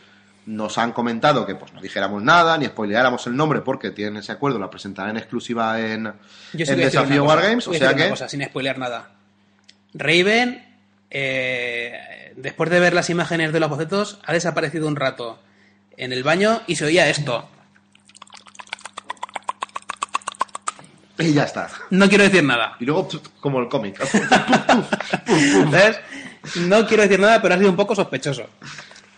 Nos han comentado que pues no dijéramos nada, ni spoileáramos el nombre, porque tienen ese acuerdo, la presentarán en exclusiva en, Yo sí en Desafío Wargames. O sea que cosa, sin spoilear nada. Raven, eh, después de ver las imágenes de los bocetos, ha desaparecido un rato en el baño y se oía esto. y ya está. No quiero decir nada. Y luego, como el cómic. ¿Ves? No quiero decir nada, pero ha sido un poco sospechoso.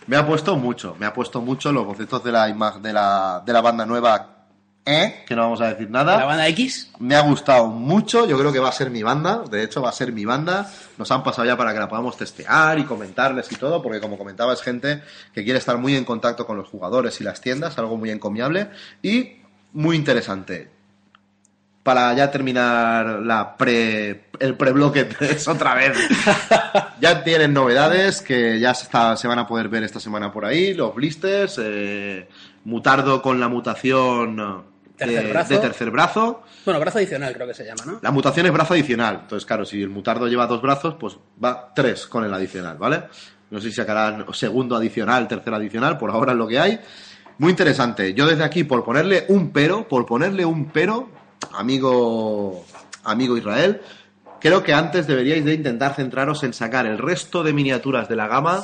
Me ha puesto mucho, me ha puesto mucho los bocetos de la imagen de la, de la banda nueva, ¿eh? que no vamos a decir nada. La banda X, Me ha gustado mucho, yo creo que va a ser mi banda, de hecho va a ser mi banda. Nos han pasado ya para que la podamos testear y comentarles y todo, porque como comentaba es gente que quiere estar muy en contacto con los jugadores y las tiendas, algo muy encomiable y muy interesante. Para ya terminar la pre, el pre-bloque 3 otra vez. ya tienen novedades que ya se, está- se van a poder ver esta semana por ahí, los blisters, eh, Mutardo con la mutación Tercer de, brazo. de tercer brazo. bueno, brazo adicional creo que se llama, ¿no? La mutación es brazo adicional. Entonces, claro, si el mutardo lleva dos brazos, pues va tres con el adicional, ¿vale? No sé si sacarán segundo adicional, tercer adicional, por ahora es lo que hay. Muy interesante. Yo desde aquí, por ponerle un pero, por ponerle un pero, amigo, amigo Israel, creo que antes deberíais de intentar centraros en sacar el resto de miniaturas de la gama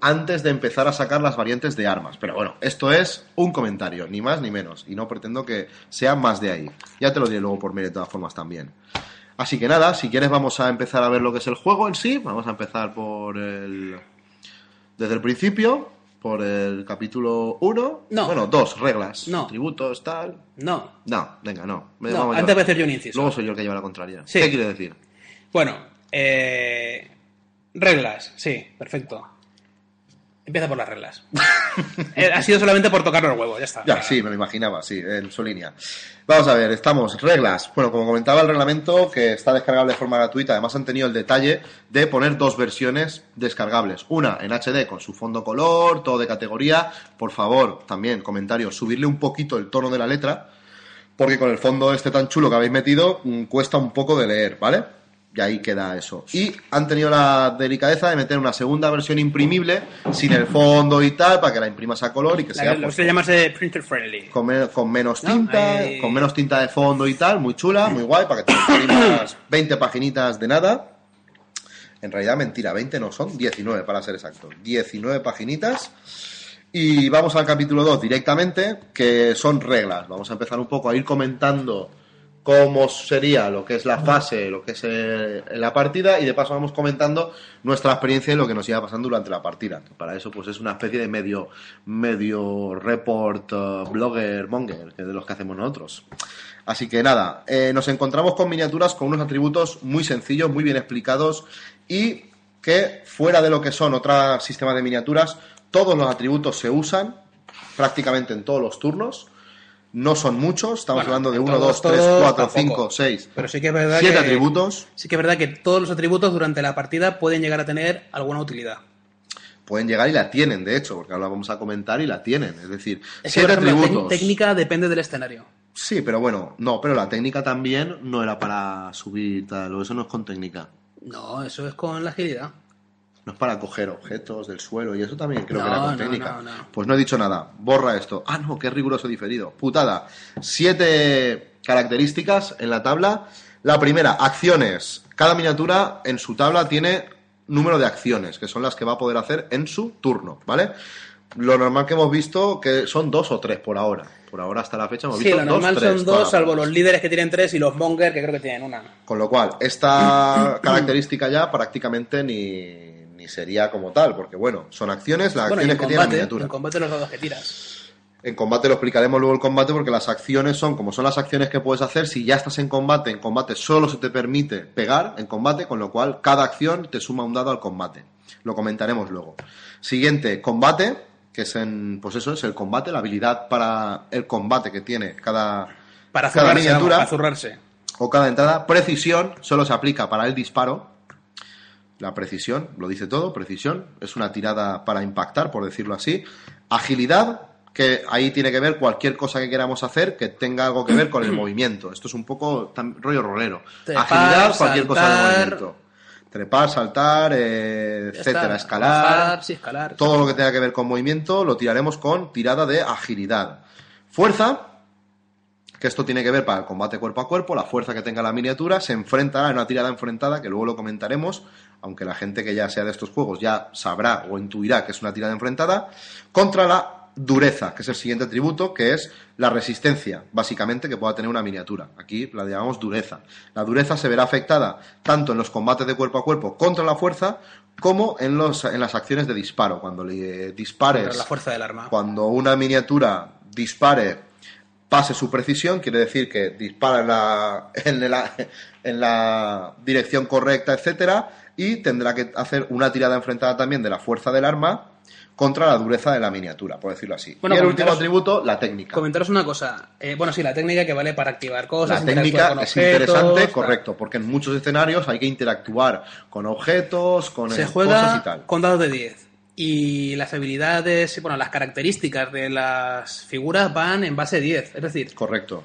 antes de empezar a sacar las variantes de armas. Pero bueno, esto es un comentario, ni más ni menos, y no pretendo que sea más de ahí. Ya te lo diré luego por mail de todas formas también. Así que nada, si quieres vamos a empezar a ver lo que es el juego en sí. Vamos a empezar por el... Desde el principio, por el capítulo 1. No. Bueno, dos reglas. No. Tributos, tal. No. No, venga, no. Me- No, antes voy a hacer yo un inciso. Luego soy yo el que lleva la contraria. Sí. ¿Qué quiere decir? Bueno, eh, reglas, sí, perfecto. Empieza por las reglas. Eh, ha sido solamente por tocar los huevos, ya está. Ya, sí, me lo imaginaba, sí, en su línea. Vamos a ver, estamos, reglas. Bueno, como comentaba el reglamento, que está descargable de forma gratuita, además han tenido el detalle de poner dos versiones descargables. Una en HD con su fondo color, todo de categoría. Por favor, también, comentario, subirle un poquito el tono de la letra, porque con el fondo este tan chulo que habéis metido, mm, cuesta un poco de leer, ¿vale? Y ahí queda eso. Y han tenido la delicadeza de meter una segunda versión imprimible, sin el fondo y tal, para que la imprimas a color y que La, sea... lo pues, que se llamarse printer friendly. con, me- con menos ¿No? tinta, con menos tinta de fondo y tal, muy chula, muy guay, para que te imprimas 20 paginitas de nada. En realidad, mentira, 20 no son, 19 para ser exacto. 19 paginitas. Y vamos al capítulo 2 directamente, que son reglas. Vamos a empezar un poco a ir comentando cómo sería lo que es la fase, lo que es eh, la partida, y de paso vamos comentando nuestra experiencia y lo que nos iba pasando durante la partida. Para eso, pues es una especie de medio, medio report, eh, blogger, monger, que es de los que hacemos nosotros. Así que nada, eh, nos encontramos con miniaturas con unos atributos muy sencillos, muy bien explicados y que fuera de lo que son otros sistemas de miniaturas, todos los atributos se usan prácticamente en todos los turnos. No son muchos, estamos Bueno, hablando de en 1, todos, 2, 3, todos, 4, tampoco. 5, 6, Pero sí que es verdad 7 que... atributos. Sí que es verdad que todos los atributos durante la partida pueden llegar a tener alguna utilidad. Pueden llegar y la tienen, de hecho, porque ahora la vamos a comentar y la tienen. Es decir, Es que, 7 por ejemplo, la atributos. técnica depende del escenario. Sí, pero bueno, no, pero la técnica también no era para subir tal, o eso no es con técnica. No, eso es con la agilidad. No es para coger objetos del suelo y eso también creo que era con no, técnica. no. Pues no he dicho nada. Borra esto. Ah, no, qué riguroso diferido. Putada. Siete características en la tabla. La primera, acciones. Cada miniatura en su tabla tiene número de acciones, que son las que va a poder hacer en su turno, ¿vale? Lo normal que hemos visto que son dos o tres por ahora. Por ahora hasta la fecha hemos Sí, visto lo normal dos, son dos, salvo los líderes que tienen tres y los monger que creo que tienen una. Con lo cual, esta característica ya prácticamente ni sería como tal, porque bueno, son acciones, las Bueno, acciones que tiene la miniatura. en combate los dados que tiras. En combate lo explicaremos luego el combate porque las acciones son como son las acciones que puedes hacer si ya estás en combate. En combate solo se te permite pegar en combate, con lo cual cada acción te suma un dado al combate. Lo comentaremos luego. Siguiente, combate, que es en, pues eso es el combate, la habilidad para el combate que tiene cada, Para cada vamos, miniatura para zurrarse. o cada entrada. Precisión solo se aplica para el disparo. La precisión, lo dice todo, precisión. Es una tirada para impactar, por decirlo así. Agilidad, que ahí tiene que ver cualquier cosa que queramos hacer que tenga algo que ver con el movimiento. Esto es un poco rollo rolero. Trepar, Agilidad, cualquier cosa de movimiento. Trepar, saltar, eh, etcétera, está, escalar. sí, escalar. Todo lo que tenga que ver con movimiento lo tiraremos con tirada de agilidad. Fuerza, que esto tiene que ver para el combate cuerpo a cuerpo, la fuerza que tenga la miniatura, se enfrentará en una tirada enfrentada, que luego lo comentaremos, aunque la gente que ya sea de estos juegos ya sabrá o intuirá que es una tirada enfrentada, contra la dureza, que es el siguiente atributo, que es la resistencia, básicamente, que pueda tener una miniatura. Aquí la llamamos dureza. La dureza se verá afectada tanto en los combates de cuerpo a cuerpo contra la fuerza, como en, los, en las acciones de disparo. Cuando le dispares Contra la fuerza del arma. cuando una miniatura dispare pase su precisión, quiere decir que dispara en la, en la, en la dirección correcta, etcétera, y tendrá que hacer una tirada enfrentada también de la fuerza del arma contra la dureza de la miniatura, por decirlo así. Bueno, y el último atributo, la técnica. Comentaros una cosa. Eh, bueno, sí, la técnica que vale para activar La cosas. técnica interactuar con es objetos, interesante, tal. correcto, porque en muchos escenarios hay que interactuar con objetos, con Se eh, juega cosas y tal. con dados de 10. Y las habilidades, bueno, las características de las figuras van en base 10. Es decir, Correcto.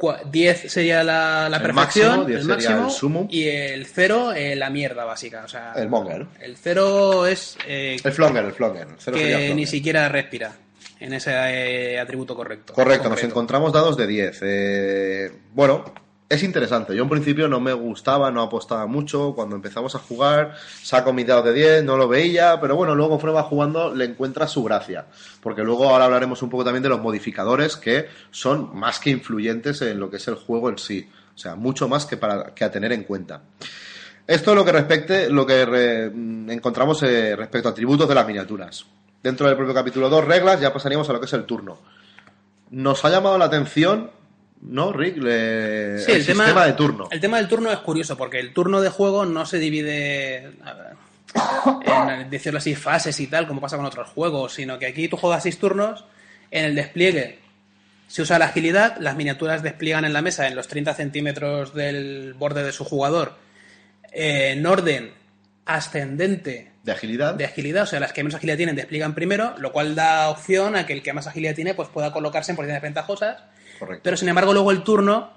Cua- 10 sería la, la El perfección, máximo, 10 el sería máximo, el sumum. y el 0 la mierda básica. O sea, El monger. El 0 es eh, El flonger, el flonger. el cero sería que flonger. ni siquiera respira en ese eh, atributo correcto. Correcto, nos encontramos dados de 10. Eh, bueno, es interesante. Yo en principio no me gustaba, no apostaba mucho. Cuando empezamos a jugar, saco mis dados de 10, no lo veía, pero bueno, luego va jugando le encuentras su gracia. Porque luego ahora hablaremos un poco también de los modificadores que son más que influyentes en lo que es el juego en sí. O sea, mucho más que, para, que a tener en cuenta. Esto es lo que respecte, lo que mm, encontramos eh, respecto a atributos de las miniaturas. Dentro del propio capítulo 2, reglas, ya pasaríamos a lo que es el turno. Nos ha llamado la atención, ¿no, Rick? Le- Sí, el, sistema de turno. El tema del turno es curioso porque el turno de juego no se divide en decirlo así fases y tal como pasa con otros juegos, sino que aquí tú juegas seis turnos en el despliegue. Se usa la agilidad, las miniaturas despliegan en la mesa en los 30 centímetros del borde de su jugador eh, en orden ascendente De agilidad. de agilidad, o sea, las que menos agilidad tienen despliegan primero, lo cual da opción a que el que más agilidad tiene pues pueda colocarse en posiciones ventajosas Correcto. pero sin embargo, luego el turno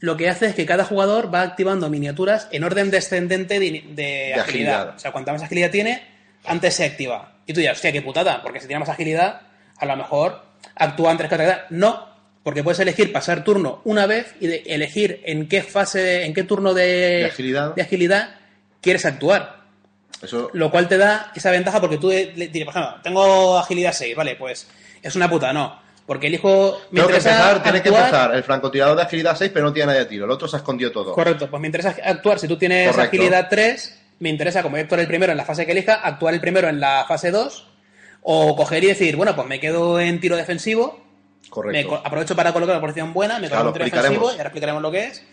lo que hace es que cada jugador va activando miniaturas en orden descendente de, de agilidad. agilidad. O sea, cuanta más agilidad tiene, antes se activa. Y tú dirás, hostia, qué putada, porque si tiene más agilidad, a lo mejor actúa antes que otra. No, porque puedes elegir pasar turno una vez y de- elegir en qué fase, en qué turno de, De agilidad. de agilidad quieres actuar. Eso, Lo cual te da esa ventaja porque tú le dirás, por ejemplo, tengo agilidad 6, vale, pues es una puta, no. Porque elijo. Me Tengo que empezar, tiene que empezar el francotirador de agilidad 6, pero no tiene nadie de tiro. El otro se ha escondido todo. Correcto, pues me interesa actuar. Si tú tienes Correcto. agilidad 3, me interesa, como actuar el primero en la fase que elija, actuar el primero en la fase 2. O coger y decir, bueno, pues me quedo en tiro defensivo. Correcto. Me aprovecho para colocar una posición buena, me Claro, coloco en tiro defensivo y ahora explicaremos lo que es.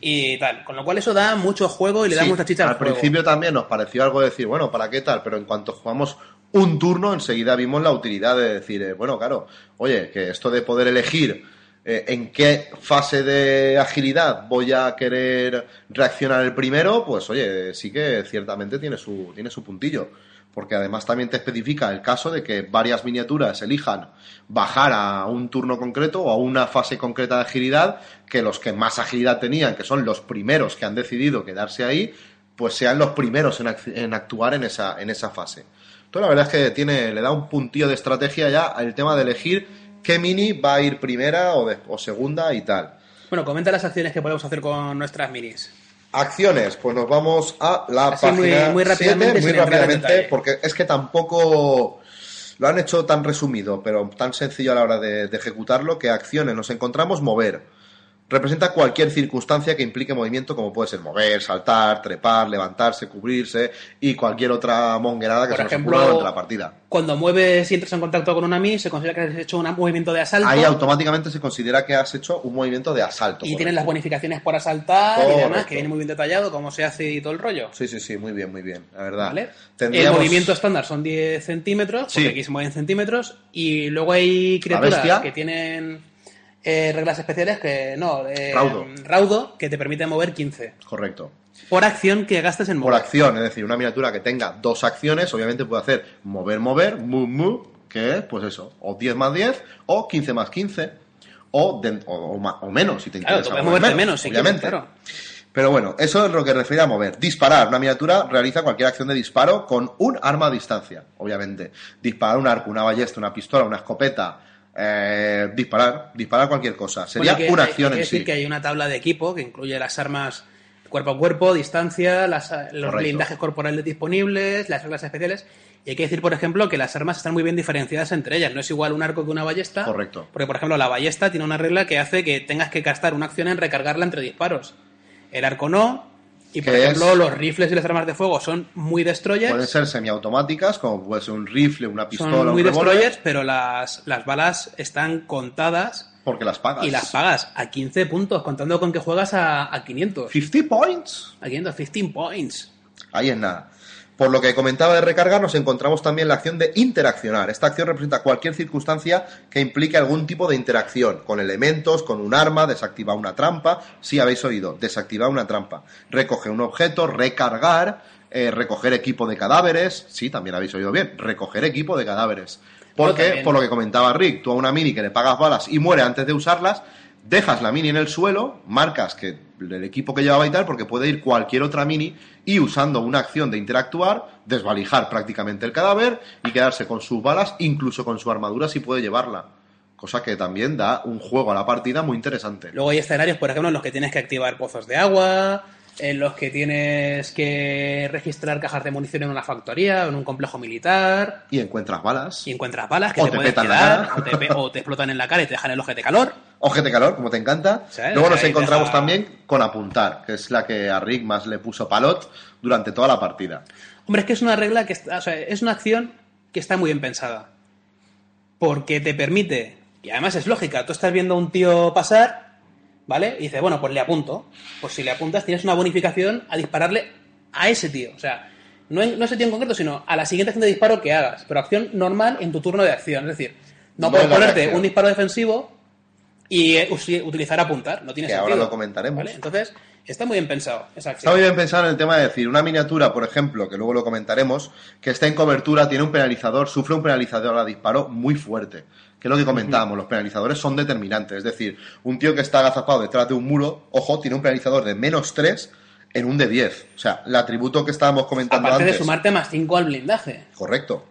Y tal. Con lo cual eso da mucho juego y le da mucha chicha al, al juego. principio también nos pareció algo de decir, bueno, ¿para qué tal? Pero en cuanto jugamos un turno, enseguida vimos la utilidad de decir, eh, bueno, claro, oye, que esto de poder elegir eh, en qué fase de agilidad voy a querer reaccionar el primero, pues oye, sí que ciertamente tiene su, tiene su puntillo. Porque además también te especifica el caso de que varias miniaturas elijan bajar a un turno concreto o a una fase concreta de agilidad, que los que más agilidad tenían, que son los primeros que han decidido quedarse ahí, pues sean los primeros en, en actuar en esa, en esa fase. Entonces la verdad es que tiene, le da un puntillo de estrategia ya al tema de elegir qué mini va a ir primera o, de- o segunda y tal. Bueno, comenta las acciones que podemos hacer con nuestras minis. Acciones, pues nos vamos a la Así muy- página muy rápidamente, 7, muy entrar en rápidamente, porque es que tampoco lo han hecho tan resumido, pero tan sencillo a la hora de, de ejecutarlo, que acciones nos encontramos mover. Representa cualquier circunstancia que implique movimiento, como puede ser mover, saltar, trepar, levantarse, cubrirse y cualquier otra monguerada que Por se nos ejemplo, ocurra durante la partida. Cuando mueves y entras en contacto con una mini, se considera que has hecho un movimiento de asalto. Ahí automáticamente se considera que has hecho un movimiento de asalto. y tienes las bonificaciones por asaltar y demás, que viene muy bien detallado, cómo se hace y todo el rollo. Sí, sí, sí, muy bien, muy bien, la verdad. ¿Vale? Tendríamos- El movimiento estándar son 10 centímetros, porque Sí. aquí se mueven centímetros, y luego hay criaturas que tienen eh, reglas especiales que no, eh, Raudo. raudo, que te permite mover 15 Correcto. por acción que gastes en por mover. acción, es decir, una miniatura que tenga dos acciones, obviamente puede hacer mover, mover, move, move, que es, pues eso, o 10 más 10, o 15 más 15, o, de- o, o ma- o menos, si te Claro, interesa. mover moverte menos, si obviamente. quieres, claro. Pero bueno, eso es lo que refiere a mover. Disparar. Una miniatura realiza cualquier acción de disparo con un arma a distancia, obviamente. Disparar un arco, una ballesta, una pistola, una escopeta. Eh, disparar. Disparar cualquier cosa. Sería Bueno, que una hay- acción hay que en decir sí. que hay una tabla de equipo que incluye las armas cuerpo a cuerpo, distancia, las- los Correcto. blindajes corporales disponibles, las reglas especiales. Y hay que decir, por ejemplo, que las armas están muy bien diferenciadas entre ellas. No es igual un arco que una ballesta. Correcto. Porque, por ejemplo, la ballesta tiene una regla que hace que tengas que gastar una acción en recargarla entre disparos. El arco no. Y, por ejemplo, es- los rifles y las armas de fuego son muy destroyers. Pueden ser semiautomáticas, como puede ser un rifle, una pistola, son muy un destroyers, pero las, las balas están contadas porque las pagas. y las pagas a 15 puntos, contando con que juegas a, a 500. 50 points. A 500, 15 points. Ahí es nada. Por lo que comentaba de recargar, nos encontramos también la acción de interaccionar. Esta acción representa cualquier circunstancia que implique algún tipo de interacción, con elementos, con un arma, desactivar una trampa. Si habéis oído, desactivar una trampa. Recoger un objeto, recargar, eh, recoger equipo de cadáveres. Sí, también habéis oído bien, recoger equipo de cadáveres. Porque, por lo que comentaba Rick, tú a una mini que le pagas balas y muere antes de usarlas, dejas la mini en el suelo, marcas que el equipo que llevaba y tal, porque puede ir cualquier otra mini y usando una acción de interactuar, desvalijar prácticamente el cadáver y quedarse con sus balas, incluso con su armadura si puede llevarla. Cosa que también da un juego a la partida muy interesante. Luego hay escenarios, por ejemplo, en los que tienes que activar pozos de agua, en los que tienes que registrar cajas de munición en una factoría o en un complejo militar, Y encuentras balas. y encuentras balas que O te, te pueden quedar, cara. o te, pe- o te explotan en la cara y te dejan el ojete calor. Ojete calor, como te encanta. ¿Sabes? Luego nos encontramos deja- también con apuntar, que es la que a Rick más le puso palot durante toda la partida. Hombre, es que es una regla que está, o sea, es una acción que está muy bien pensada. Porque te permite, y además es lógica, tú estás viendo a un tío pasar, ¿vale? Y dices, bueno, pues le apunto. Pues si le apuntas, tienes una bonificación a dispararle a ese tío. O sea, no, en- no ese tío en concreto, sino a la siguiente acción de disparo que hagas. Pero acción normal en tu turno de acción. Es decir, no, No puedes ponerte reacción. un disparo defensivo y eh, utilizar apuntar. No tiene Que ahora sentido. lo comentaremos. ¿vale? Entonces, está muy bien pensado esa. Está muy bien pensado en el tema de decir, una miniatura, por ejemplo, que luego lo comentaremos, que está en cobertura, tiene un penalizador, sufre un penalizador a disparo muy fuerte. Que es lo que comentábamos, los penalizadores son determinantes. Es decir, un tío que está agazapado detrás de un muro, ojo, tiene un penalizador de menos 3 en un de 10. O sea, el atributo que estábamos comentando Aparte de antes. sumarte más 5 al blindaje. Correcto.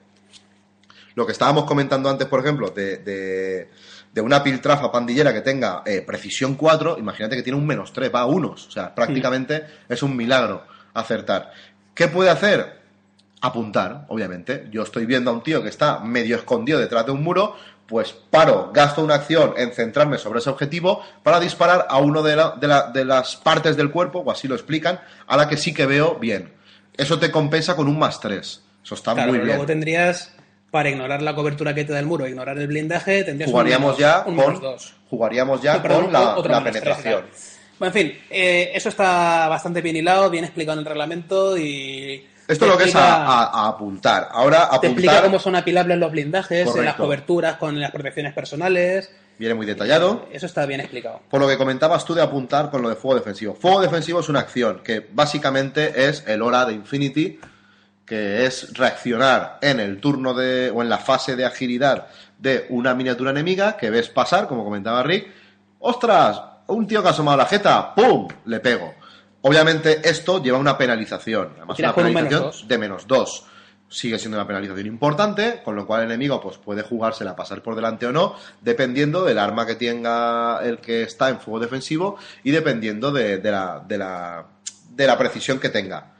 Lo que estábamos comentando antes, por ejemplo, de, de, de una piltrafa pandillera que tenga eh, precisión 4, imagínate que tiene un menos 3, va a unos. O sea, prácticamente es un milagro acertar. ¿Qué puede hacer? Apuntar, obviamente. Yo estoy viendo a un tío que está medio escondido detrás de un muro, pues paro, gasto una acción en centrarme sobre ese objetivo para disparar a uno de, la- de la- de las partes del cuerpo, o así lo explican, a la que sí que veo bien. Eso te compensa con un más 3. Eso está Claro, muy bien. luego tendrías, para ignorar la cobertura que te da el muro, ignorar el blindaje, tendrías un Jugaríamos menos- ya un con, menos dos. jugaríamos ya No, perdón, con la, tres, penetración. Bueno, en fin, eh, eso está bastante bien hilado, bien explicado en el reglamento y... Esto es lo que es a, a- a apuntar. Ahora, Te explica apuntar cómo son apilables los blindajes, en las coberturas, con las protecciones personales. viene muy detallado. Eso está bien explicado. Por lo que comentabas tú de apuntar con lo de fuego defensivo. Fuego defensivo es una acción que básicamente es el hora de Infinity, que es reaccionar en el turno de o en la fase de agilidad de una miniatura enemiga que ves pasar, como comentaba Rick. ¡Ostras! Un tío que ha asomado la jeta, ¡pum! Le pego. Obviamente esto lleva una penalización, además una con un menos penalización dos. de menos 2. Sigue siendo una penalización importante, con lo cual el enemigo pues, puede jugársela pasar por delante o no, dependiendo del arma que tenga el que está en fuego defensivo y dependiendo de, de la, de, la, de la precisión que tenga.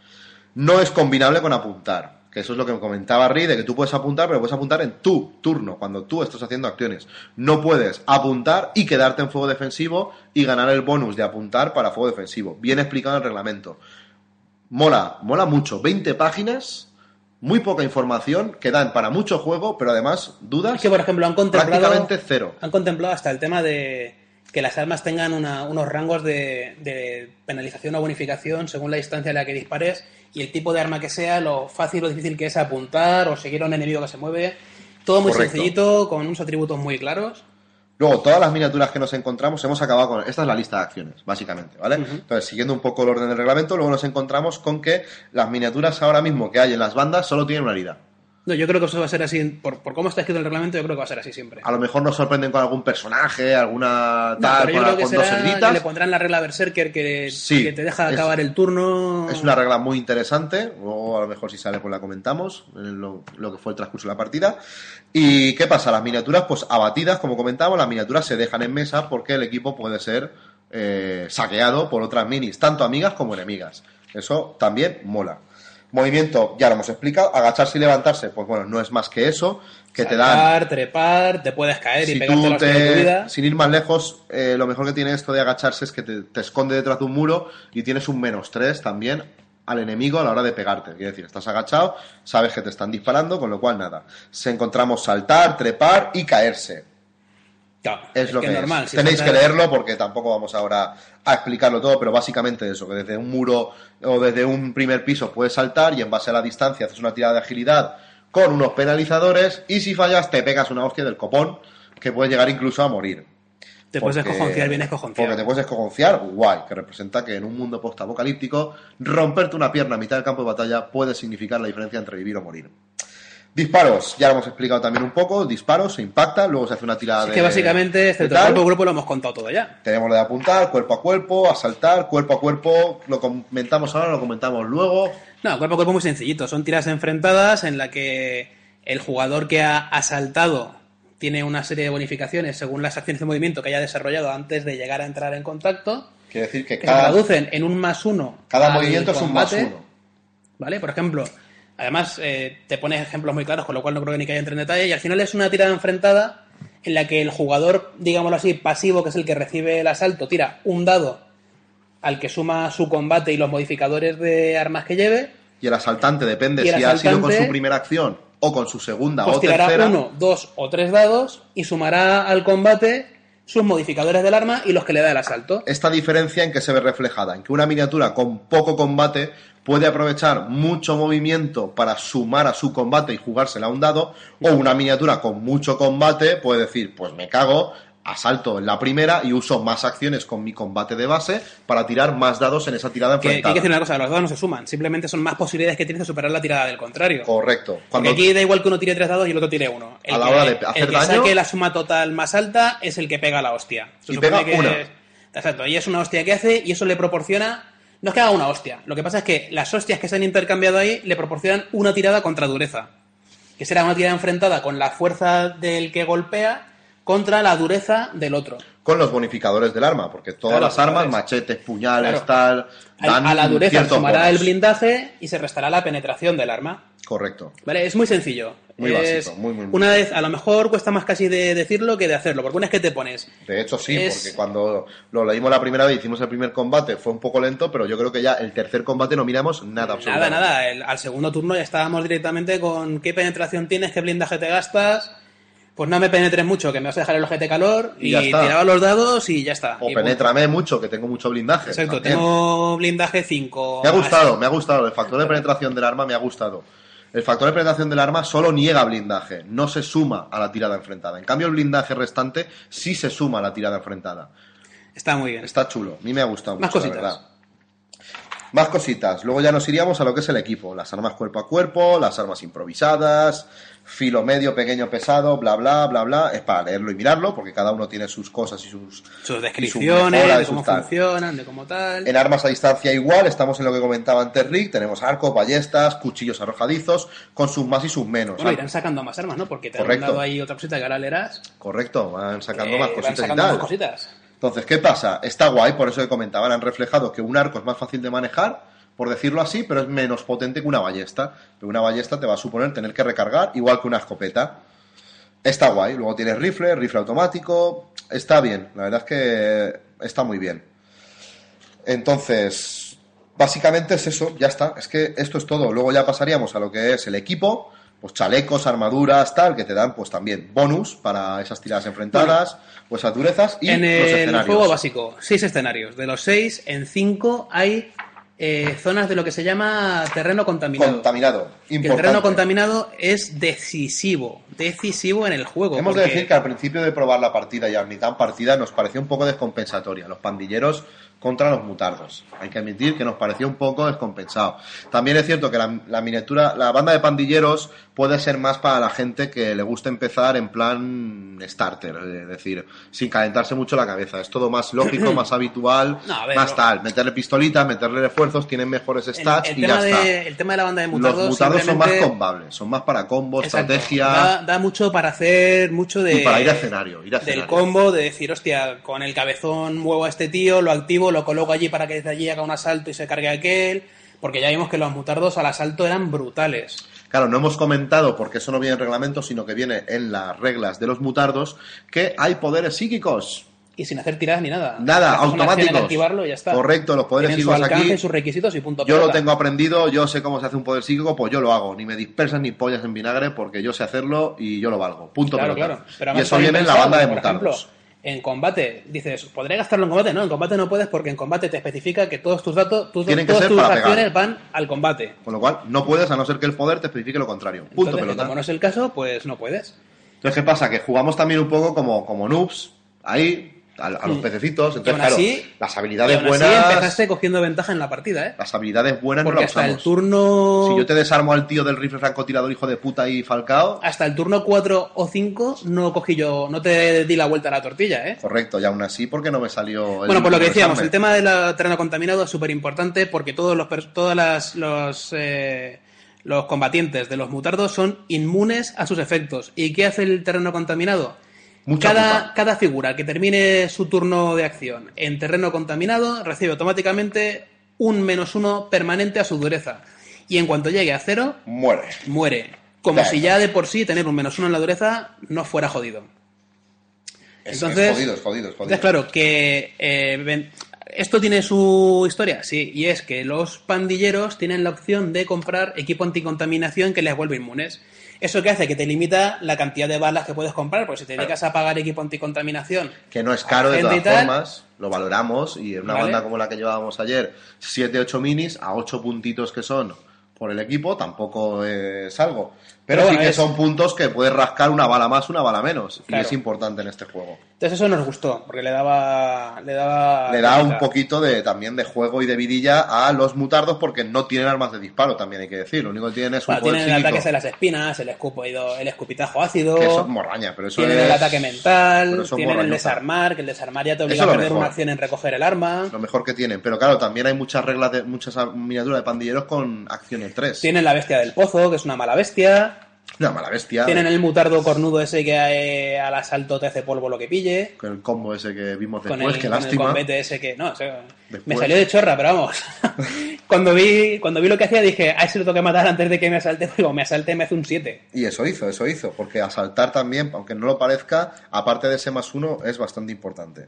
No es combinable con apuntar, que eso es lo que me comentaba Ri, de que tú puedes apuntar, pero puedes apuntar en tu turno, cuando tú estás haciendo acciones. No puedes apuntar y quedarte en fuego defensivo y ganar el bonus de apuntar para fuego defensivo. Bien explicado en el reglamento. Mola, mola mucho. 20 páginas, muy poca información, que dan para mucho juego, pero además dudas Es que, por ejemplo, han contemplado... prácticamente cero. Han contemplado hasta el tema de que las armas tengan una- unos rangos de, de penalización o bonificación según la distancia a la que dispares y el tipo de arma que sea, lo fácil o difícil que es apuntar o seguir a un enemigo que se mueve. Todo muy Correcto. sencillito, con unos atributos muy claros. Luego, todas las miniaturas que nos encontramos, hemos acabado con. Esta es la lista de acciones, básicamente, ¿vale? Entonces, siguiendo un poco el orden del reglamento, luego nos encontramos con que las miniaturas ahora mismo que hay en las bandas solo tienen una herida. No, yo creo que eso va a ser así, por, por cómo está escrito el reglamento, yo creo que va a ser así siempre. A lo mejor nos sorprenden con algún personaje, alguna tal, yo con, creo que con dos será, heriditas. le pondrán la regla Berserker que, Sí, que te deja es- acabar el turno. Es una regla muy interesante, luego a lo mejor si sale pues la comentamos, en lo, lo que fue el transcurso de la partida. ¿Y qué pasa? Las miniaturas, pues abatidas, como comentamos, las miniaturas se dejan en mesa porque el equipo puede ser eh, saqueado por otras minis, tanto amigas como enemigas. Eso también mola. Movimiento, ya lo hemos explicado, agacharse y levantarse, pues bueno, no es más que eso, que te dan Saltar, trepar, te puedes caer y pegarte la tu vida. sin ir más lejos, eh, lo mejor que tiene esto de agacharse es que te, te esconde detrás de un muro y tienes un menos 3 también al enemigo a la hora de pegarte. Quiere decir, estás agachado, sabes que te están disparando, con lo cual nada. Se encontramos saltar, trepar y caerse. Claro, Es, lo que, es es. normal. si Tenéis que leerlo porque tampoco vamos ahora a explicarlo todo, pero básicamente eso, que desde un muro o desde un primer piso puedes saltar y en base a la distancia haces una tirada de agilidad con unos penalizadores y si fallas te pegas una hostia del copón que puede llegar incluso a morir. Te puedes Porque- escojonciar bien escojonciado. Porque te puedes escojonciar, guay, que representa que en un mundo post-apocalíptico romperte una pierna a mitad del campo de batalla puede significar la diferencia entre vivir o morir. Disparos, ya lo hemos explicado también un poco, disparos, se impacta, luego se hace una tirada Es de... que básicamente, excepto cuerpo a grupo, lo hemos contado todo ya. Tenemos lo de apuntar, cuerpo a cuerpo, asaltar, cuerpo a cuerpo, lo comentamos ahora, lo comentamos luego. No, cuerpo a cuerpo muy sencillito. Son tiras enfrentadas en la que el jugador que ha asaltado tiene una serie de bonificaciones según las acciones de movimiento que haya desarrollado antes de llegar a entrar en contacto, Quiere decir que que se cada, traducen en un más uno. cada movimiento es un más uno. ¿Vale? Por ejemplo, además eh, te pones ejemplos muy claros, con lo cual no creo que ni que haya entre en detalle, y al final es una tirada enfrentada en la que el jugador, digámoslo así, pasivo, que es el que recibe el asalto, tira un dado al que suma su combate y los modificadores de armas que lleve, Y el asaltante depende el si ha sido con su primera acción o con su segunda pues o tirará tercera. uno, dos o tres dados y sumará al combate sus modificadores del arma y los que le da el asalto. Esta diferencia en que se ve reflejada, en que una miniatura con poco combate puede aprovechar mucho movimiento para sumar a su combate y jugársela a un dado, o una miniatura con mucho combate puede decir, pues me cago, asalto en la primera y uso más acciones con mi combate de base para tirar más dados en esa tirada Que, que hay enfrentada. que decir una cosa, los dados no se suman, simplemente son más posibilidades que tienes de superar la tirada del contrario. Correcto. Porque Cuando aquí da igual que uno tire tres dados y el otro tire uno. El A la que, hora de hacer el que daño- saque la suma total más alta es el que pega la hostia. Se Y pega que una. es- Exacto, y es una hostia que hace y eso le proporciona... No es que haga una hostia, lo que pasa es que las hostias que se han intercambiado ahí le proporcionan una tirada contra dureza. Que será una tirada enfrentada con la fuerza del que golpea contra la dureza del otro. con los bonificadores del arma, porque todas Claro, las armas, machetes, puñales, Claro. tal, A, dan a la dureza sumará el blindaje y se restará la penetración del arma. Correcto. ¿Vale? Es muy sencillo. Muy Es- básico, muy, muy, muy Una vez, a lo mejor cuesta más casi de decirlo que de hacerlo, porque una vez que te pones De hecho, sí, Es- porque cuando lo leímos la primera vez, hicimos el primer combate, fue un poco lento, pero yo creo que ya el tercer combate no miramos nada Nada, absolutamente. nada. el- al segundo turno ya estábamos directamente con qué penetración tienes, qué blindaje te gastas. Pues no me penetres mucho, que me vas a dejar el ojete calor. Y tiraba los dados y ya está. O Y penétrame mucho, que tengo mucho blindaje. Exacto, también. tengo blindaje 5. Me ha gustado, me ha gustado. El factor de penetración del arma me ha gustado. El factor de penetración del arma solo niega blindaje, no se suma a la tirada enfrentada. En cambio, el blindaje restante sí se suma a la tirada enfrentada. Está muy bien. Está chulo, a mí me ha gustado Más mucho, la cositas. verdad. Más cositas. Luego ya nos iríamos a lo que es el equipo. Las armas cuerpo a cuerpo, las armas improvisadas, filo medio, pequeño, pesado, bla, bla, bla, bla. Es para leerlo y mirarlo, porque cada uno tiene sus cosas y sus... Sus descripciones, mejoras, de cómo sus funcionan, de cómo tal. En armas a distancia igual, estamos en lo que comentaba antes Rick, tenemos arcos, ballestas, cuchillos arrojadizos, con sus más y sus menos. Bueno, irán sacando más armas, ¿no? Porque te Correcto. han dado ahí otra cosita que ahora leerás. Correcto, van sacando Eh, más van cositas y sacando tal. más cositas. Entonces, ¿qué pasa? Está guay, por eso que comentaban, han reflejado que un arco es más fácil de manejar, por decirlo así, pero es menos potente que una ballesta. Pero una ballesta te va a suponer tener que recargar igual que una escopeta. Está guay. Luego tienes rifle, rifle automático. Está bien, la verdad es que está muy bien. Entonces, básicamente es eso, ya está. Es que esto es todo. Luego ya pasaríamos a lo que es el equipo. Pues chalecos, armaduras, tal, que te dan pues también bonus para esas tiradas enfrentadas, pues esas durezas y en los el escenarios. juego básico, seis escenarios. De los seis, en cinco hay eh, zonas de lo que se llama terreno contaminado. Contaminado. Que el Importante. terreno contaminado es decisivo, decisivo en el juego. Hemos de decir que al principio de probar la partida y a mitad partida nos pareció un poco descompensatoria. Los pandilleros contra los mutardos. Hay que admitir que nos pareció un poco descompensado. También es cierto que la, la miniatura, la banda de pandilleros puede ser más para la gente que le gusta empezar en plan starter, es decir, sin calentarse mucho la cabeza. Es todo más lógico, más habitual, No, a ver, más tal. Meterle pistolitas, meterle refuerzos, tienen mejores stats el y ya está. el tema de la banda de mutardos, Los mutardos son más combables, son más para combos, Exacto. estrategia Da, da mucho para hacer mucho de. y para ir a escenario. Ir a Del escenario. combo, de decir, hostia, con el cabezón muevo a este tío, lo activo, lo coloco allí para que desde allí haga un asalto y se cargue aquel. Porque ya vimos que los mutardos al asalto eran brutales. Claro, no hemos comentado, porque eso no viene en reglamento, sino que viene en las reglas de los mutardos, que hay poderes psíquicos. Y sin hacer tiradas ni nada. Nada, automáticos. activar y ya está. Correcto, los poderes Tienen su psíquicos alcance, aquí. sus requisitos y punto. Yo lo tengo aprendido, yo sé cómo se hace un poder psíquico, pues yo lo hago. Ni me dispersan ni pollas en vinagre, porque yo sé hacerlo y yo lo valgo. Punto Claro, pelota. claro. Pero y eso viene en la banda de mutardos. ejemplo, en combate, dices, ¿podré gastarlo en combate? No, en combate no puedes porque en combate te especifica que todos tus datos, tus, Tienen que todas ser tus para acciones pegar. van al combate. Con lo cual, no puedes a no ser que el poder te especifique lo contrario. Punto Entonces, pelota. como no es el caso, pues no puedes. Entonces, ¿qué pasa? Que jugamos también un poco como, como noobs, ahí, a, a los pececitos. Entonces, aún claro, así- las habilidades aún así buenas. empezaste cogiendo ventaja en la partida, ¿eh? Las habilidades buenas Porque no las hasta el turno... Si yo te desarmo al tío del rifle francotirador, hijo de puta y Falcao, Hasta el turno 4 o 5 no cogí yo, no te di la vuelta a la tortilla, ¿eh? correcto, y aún así, porque no me salió el Bueno, por lo que decíamos, el tema del terreno contaminado es súper importante porque todos los todas las, los, eh, los combatientes de los mutardos son inmunes a sus efectos. ¿Y qué hace el terreno contaminado? Mucha cada, pupa. cada figura que termine su turno de acción en terreno contaminado recibe automáticamente un menos uno permanente a su dureza. Y en cuanto llegue a cero, Muere. muere. Como Claro. si ya de por sí tener un menos uno en la dureza no fuera jodido. Es, Entonces- es jodido, es jodido, es jodido. Entonces, claro, que eh, ven- esto tiene su historia, sí, y es que los pandilleros tienen la opción de comprar equipo anticontaminación que les vuelve inmunes. ¿Eso que hace? Que te limita la cantidad de balas que puedes comprar, porque si te dedicas a pagar equipo anticontaminación, Que no es caro de todas tal. formas, lo valoramos, y en una Vale. banda como la que llevábamos ayer, 7-8 minis a 8 puntitos que son por el equipo, tampoco es algo. Pero, Pero sí que es- son puntos que puedes rascar una bala más, una bala menos, y Claro. es importante en este juego. entonces eso nos gustó, porque le daba... Le daba, Le da un poquito de también de juego y de vidilla a los mutardos porque no tienen armas de disparo, también hay que decir. Lo único que tienen es un Bueno, poder tienen el ataque de las espinas, el, escupido, el escupitajo ácido, que eso es morraña, pero eso tienen es el ataque mental, es tienen el desarmar, que el desarmar ya te obliga a perder mejor. una acción en recoger el arma. lo mejor que tienen. Pero claro, también hay muchas reglas de muchas miniaturas de pandilleros con acciones 3. Tienen la bestia del pozo, que es una mala bestia. Una mala bestia. Tienen el mutardo cornudo ese que eh, al asalto te hace polvo lo que pille. Con el combo ese que vimos Con después, el, que con el lástima. combate ese que. No, o sea, me salió de chorra, pero vamos. cuando, vi, cuando vi lo que hacía dije, a ese lo tengo que matar antes de que me asalte. Digo, me asalte me hace un 7. Y eso hizo, eso hizo, porque asaltar también, aunque no lo parezca, aparte de ese más uno, es bastante importante.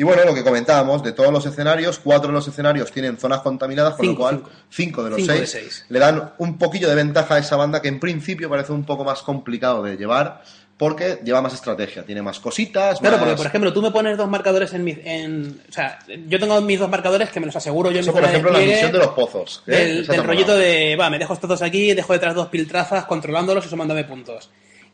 Y bueno, lo que comentábamos, de todos los escenarios, cuatro de los escenarios tienen zonas contaminadas, con lo cual cinco. cinco de los Cinco de seis, le dan un poquillo de ventaja a esa banda que en principio parece un poco más complicado de llevar, porque lleva más estrategia, tiene más cositas, Claro, más... porque por ejemplo, tú me pones dos marcadores en mi. En, o sea, yo tengo mis dos marcadores que me los aseguro yo en Eso, mi por de ejemplo, la misión de los pozos. ¿eh? Del, rollito de, va, me dejo estos dos aquí, dejo detrás dos piltrazas controlándolos y sumándome puntos.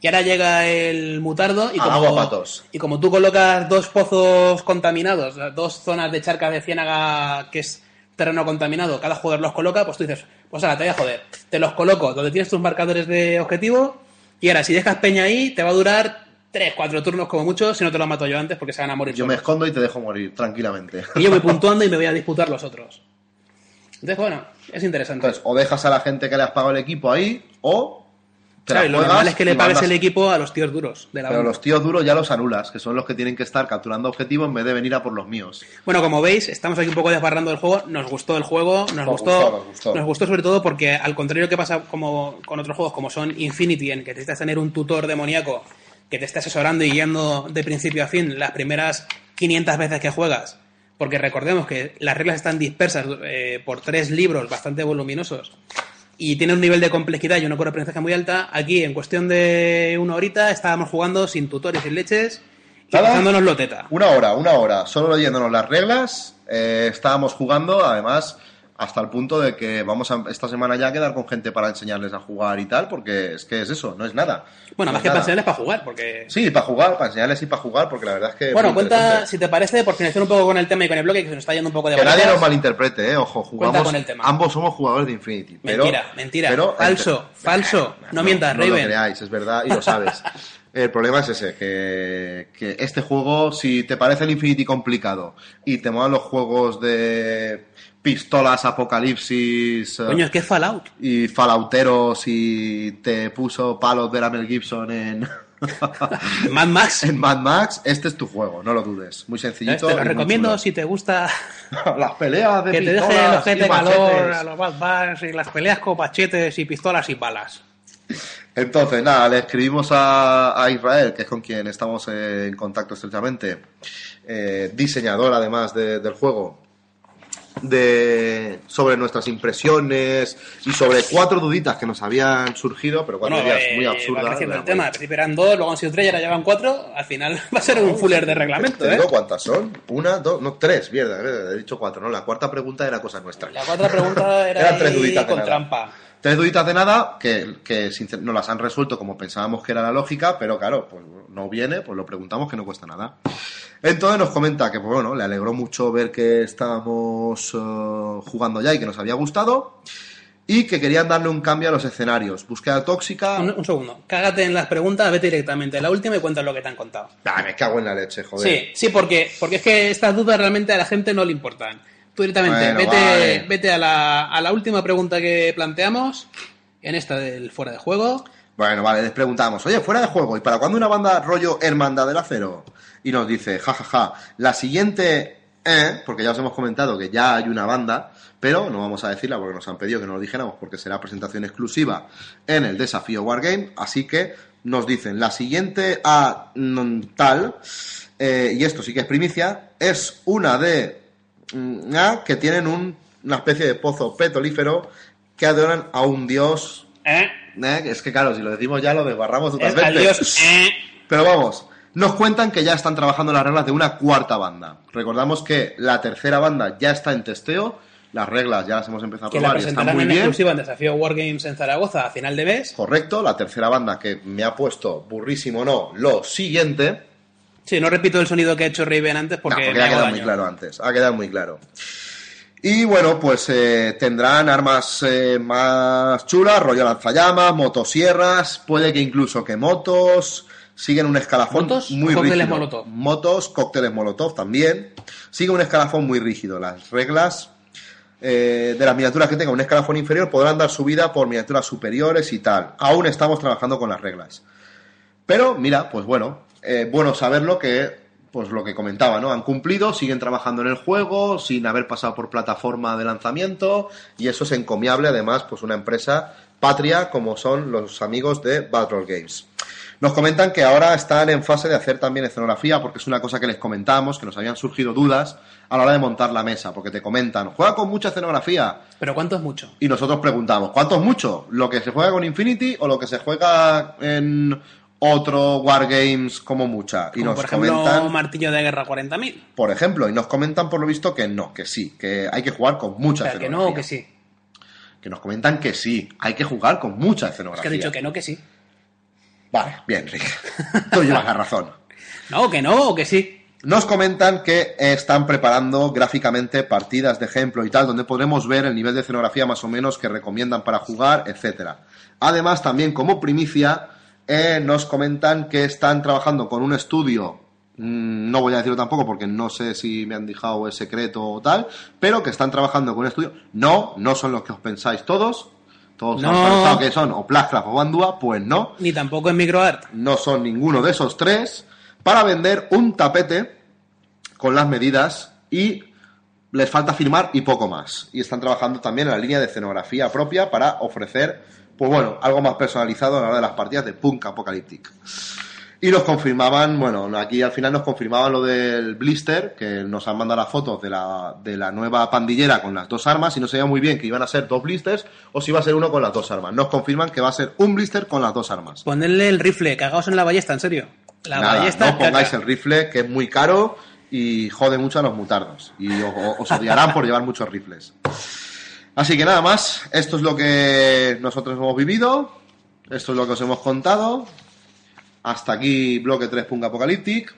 Y ahora llega el mutardo y Ah, como, aguapatos. y como tú colocas dos pozos contaminados, dos zonas de charca de ciénaga que es terreno contaminado, cada jugador los coloca, pues tú dices, pues ahora te voy a joder, te los coloco donde tienes tus marcadores de objetivo y ahora si dejas peña ahí te va a durar 3, 4 turnos como mucho si no te lo mato yo antes porque se van a morir. Yo me escondo y te dejo morir, tranquilamente. Y yo voy puntuando y me voy a disputar los otros. Entonces, bueno, es interesante. Entonces, o dejas a la gente que le has pagado el equipo ahí, o Claro, lo normal es que le pagues mandas- el equipo a los tíos duros de la Pero banda. los tíos duros ya los anulas, que son los que tienen que estar capturando objetivos en vez de venir a por los míos. Bueno, como veis, estamos aquí un poco desbarrando el juego. Nos gustó el juego, nos, Nos gustó, gustó, nos gustó. sobre todo porque, al contrario que pasa como con otros juegos como son Infinity, en que necesitas tener un tutor demoníaco que te esté asesorando y guiando de principio a fin las primeras 500 veces que juegas. Porque recordemos que las reglas están dispersas eh, por tres libros bastante voluminosos y tiene un nivel de complejidad y una de aprendizaje muy alta. Aquí, en cuestión de una horita, estábamos jugando sin tutores y sin leches y pasándonos lo teta. Una hora, una hora, solo leyéndonos las reglas, eh, estábamos jugando, además, hasta el punto de que vamos a esta semana ya a quedar con gente para enseñarles a jugar y tal, porque es que es eso, no es nada. Bueno, No más que nada. para enseñarles para jugar, porque... Sí, para jugar, para enseñarles y para jugar, porque la verdad es que... Bueno, cuenta, si te parece, por finalizar un poco con el tema y con el bloque, que se nos está yendo un poco de Que nadie nos malinterprete, eh, ojo, jugamos, con el tema. ambos somos jugadores de Infinity. Pero, Mentira, mentira. pero- Falso, falso. No mientas, no lo Raven. creáis, es verdad y lo sabes. El problema es ese, que, que este juego, si te parece el Infinity complicado y te molan los juegos de pistolas, apocalipsis eh, Coño, es que es Fallout. y falauteros y te puso palos de la Mel Gibson en, Mad Max. en Mad Max, este es tu juego, no lo dudes. Muy sencillito. Te y lo recomiendo si te gusta Las peleas de que te deje pistolas el ojete y calor a los Bad Bags y las peleas con machetes y pistolas y balas. Entonces, nada, le escribimos a, a Israel, que es con quien estamos en contacto estrechamente, eh, diseñador además de- del juego, de, sobre nuestras impresiones y sobre cuatro duditas que nos habían surgido, pero cuatro Bueno, ideas eh, muy absurdas. el tema. Al principio eran dos, luego han sido tres y ahora llevan cuatro. Al final va a ser un fuller de reglamento, ¿Te ¿eh? cuántas son? Una, dos, no, tres, mierda, he dicho cuatro, no, la cuarta pregunta era cosa nuestra. La cuarta pregunta era Eran tres duditas con trampa. Tres duditas de nada que, que no las han resuelto como pensábamos que era la lógica, pero claro, pues no viene, pues lo preguntamos que no cuesta nada. Entonces nos comenta que, pues bueno, le alegró mucho ver que estábamos eh, jugando ya y que nos había gustado y que querían darle un cambio a los escenarios. Búsqueda tóxica. Un, un segundo. Cágate en las preguntas, vete directamente a la última y cuentas lo que te han contado. Ah, me cago en la leche, joder. Sí, sí, porque, porque es que estas dudas realmente a la gente no le importan. Tú directamente, Bueno, vete, vale. vete a, la, a la última pregunta que planteamos, en esta del fuera de juego. Bueno, vale, les preguntamos, oye, fuera de juego, ¿y para cuándo una banda rollo Hermandad del Acero? Y nos dice, jajaja, la siguiente, eh, porque ya os hemos comentado que ya hay una banda, pero no vamos a decirla porque nos han pedido que no lo dijéramos porque será presentación exclusiva en el desafío Wargame, así que nos dicen, la siguiente a tal, eh, y esto sí que es primicia, es una de a, que tienen un- una especie de pozo petrolífero que adoran a un dios ¿Eh? eh, Es que claro, si lo decimos ya lo desbarramos Es totalmente. al dios. ¿eh? Pero vamos, nos cuentan que ya están trabajando las reglas de una cuarta banda. Recordamos que la tercera banda ya está en testeo, las reglas ya las hemos empezado a Que la y están muy en bien. exclusiva en Desafío Wargames en Zaragoza a final de mes. Correcto, la tercera banda que me ha puesto burrísimo no, lo siguiente. Sí, no repito el sonido que ha hecho Raven antes No, porque, porque me ha quedado daño. muy claro antes, ha quedado muy claro. Y bueno, pues eh, tendrán armas eh, más chulas, rollo lanzallamas, motosierras, puede que incluso que motos, siguen un escalafón ¿Motos muy cócteles rígido. Molotov? Motos, cócteles molotov también. Sigue un escalafón muy rígido. Las reglas eh, de las miniaturas que tengan un escalafón inferior podrán dar subida por miniaturas superiores y tal. Aún estamos trabajando con las reglas. Pero mira, pues bueno, eh, bueno saberlo que, pues lo que comentaba, ¿no? Han cumplido, siguen trabajando en el juego sin haber pasado por plataforma de lanzamiento y eso es encomiable, además, pues una empresa patria como son los amigos de Battle Games. Nos comentan que ahora están en fase de hacer también escenografía, porque es una cosa que les comentábamos, que nos habían surgido dudas a la hora de montar la mesa, porque te comentan, juega con mucha escenografía. Pero ¿cuánto es mucho? Y nosotros preguntamos, ¿cuánto es mucho? ¿Lo que se juega con Infinity o lo que se juega en otro Wargames como mucha? Y Como nos por ejemplo, comentan, Martillo de Guerra 40.000. por ejemplo, y nos comentan por lo visto que no, que sí, que hay que jugar con O mucha sea, que escenografía. no, que sí. Que nos comentan que sí, hay que jugar con mucha Es escenografía. que he dicho que no, que sí. Vale, bien, Rick. Tú llevas la razón. No, que no, o que sí. Nos comentan que están preparando gráficamente partidas de ejemplo y tal, donde podremos ver el nivel de escenografía más o menos que recomiendan para jugar, etcétera. Además, también como primicia, eh, nos comentan que están trabajando con un estudio, mm, no voy a decirlo tampoco porque no sé si me han dejado es secreto o tal, pero que están trabajando con un estudio. No, no son los que os pensáis todos. Todos No. han pensado que son o Plascraft o Bandua, pues no Ni tampoco en MicroArt. no son ninguno de esos tres, para vender un tapete con las medidas y les falta firmar y poco más. Y están trabajando también en la línea de escenografía propia para ofrecer, pues bueno, algo más personalizado a la hora de las partidas de Punk Apocalyptic. Y nos confirmaban, bueno, aquí al final nos confirmaban lo del blister, que nos han mandado las fotos de la, de la nueva pandillera con las dos armas y no sabía muy bien que iban a ser dos blisters o si iba a ser uno con las dos armas. Nos confirman que va a ser un blister con las dos armas. Ponerle el rifle, cagaos en la ballesta, en serio. La Nada, ballesta. no pongáis caca. el rifle, que es muy caro y jode mucho a los mutardos. Y os odiarán por llevar muchos rifles. Así que nada más, esto es lo que nosotros hemos vivido, esto es lo que os hemos contado. Hasta aquí bloque 3 Punk Apocalyptic.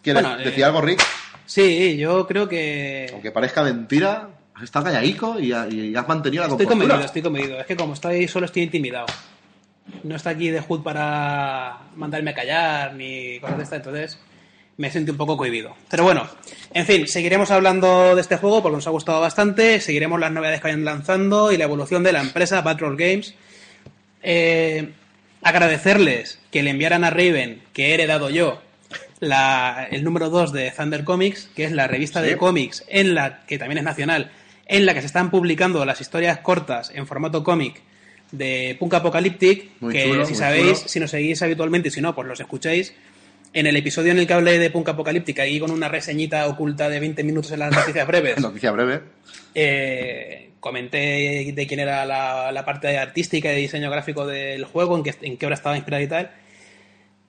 ¿Quieres Bueno, eh, decir algo, Rick? Sí, yo creo que. Aunque parezca mentira, has estado calladico y, ha- y has mantenido la Estoy compostura. comedido, estoy comedido. Es que como estoy solo estoy intimidado. No está aquí de Hood para mandarme a callar ni cosas de estas, entonces me siento un poco cohibido. Pero bueno, en fin, seguiremos hablando de este juego porque nos ha gustado bastante, seguiremos las novedades que vayan lanzando y la evolución de la empresa Battle Games. Eh, agradecerles que le enviaran a Raven, que he heredado yo, la- el número 2 de Thunder Comics, que es la revista Sí. de cómics en la que también es nacional, en la que se están publicando las historias cortas en formato cómic de Punk Apocalyptic, Muy que chulo, si sabéis, chulo. si nos seguís habitualmente, y si no, pues los escucháis. En el episodio en el que hablé de Punk Apocalyptic, ahí con una reseñita oculta de 20 minutos en las noticias breves, Noticia breve. eh, comenté de quién era la, la parte artística y de diseño gráfico del juego, en qué, en qué obra estaba inspirada y tal.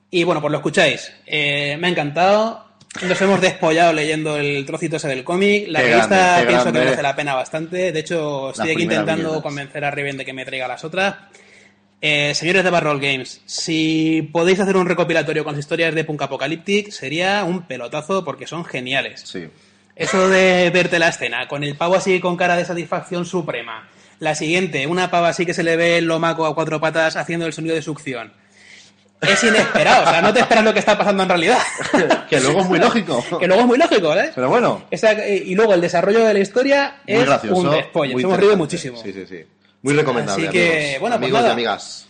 Y bueno, pues lo escucháis. Eh, me ha encantado. Nos hemos despollado leyendo el trocito ese del cómic. La Qué revista grande, pienso grande. que merece la pena bastante. De hecho, estoy aquí intentando convencer a Riven de que me traiga las otras. Eh, señores de Barrel Games, si podéis hacer un recopilatorio con las historias de Punk Apocalyptic, sería un pelotazo porque son geniales. Sí. Eso de verte la escena, con el pavo así con cara de satisfacción suprema. La siguiente, una pava así que se le ve el lomaco a cuatro patas haciendo el sonido de succión. Es inesperado, o sea, no te esperas lo que está pasando en realidad. que luego es muy lógico. que luego es muy lógico, ¿eh? Pero bueno, Esa- y luego el desarrollo de la historia muy es gracioso. un despolle. hemos interesante. muchísimo. Sí, sí, sí. Muy recomendable. Así que, amigos. bueno, pues amigos y nada. amigas.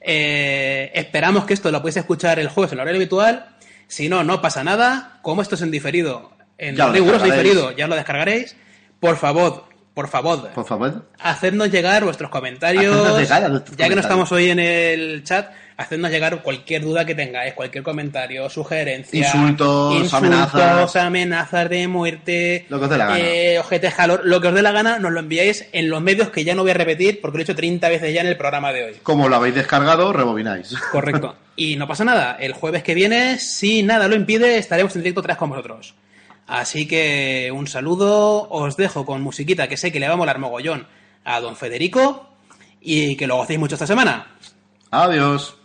Eh, esperamos que esto lo podéis escuchar el jueves en el horario habitual. Si no, no pasa nada. Como esto es en diferido, en riguroso diferido, ya lo descargaréis. Por favor, por favor, Por favor. hacednos llegar vuestros comentarios. Llegar ya que no estamos hoy en el chat, hacednos llegar cualquier duda que tengáis, cualquier comentario, sugerencia. Insultos, insultos, amenazas. amenazas de muerte. Lo que os dé la gana. eh, ojetes calor, lo que os dé la gana, nos lo enviáis en los medios que ya no voy a repetir porque lo he hecho 30 veces ya en el programa de hoy. Como lo habéis descargado, rebobináis. Correcto. Y no pasa nada. El jueves que viene, si nada lo impide, estaremos en directo otra vez con vosotros. Así que un saludo. Os dejo con musiquita que sé que le va a molar mogollón a don Federico. Y que lo gocéis mucho esta semana. Adiós.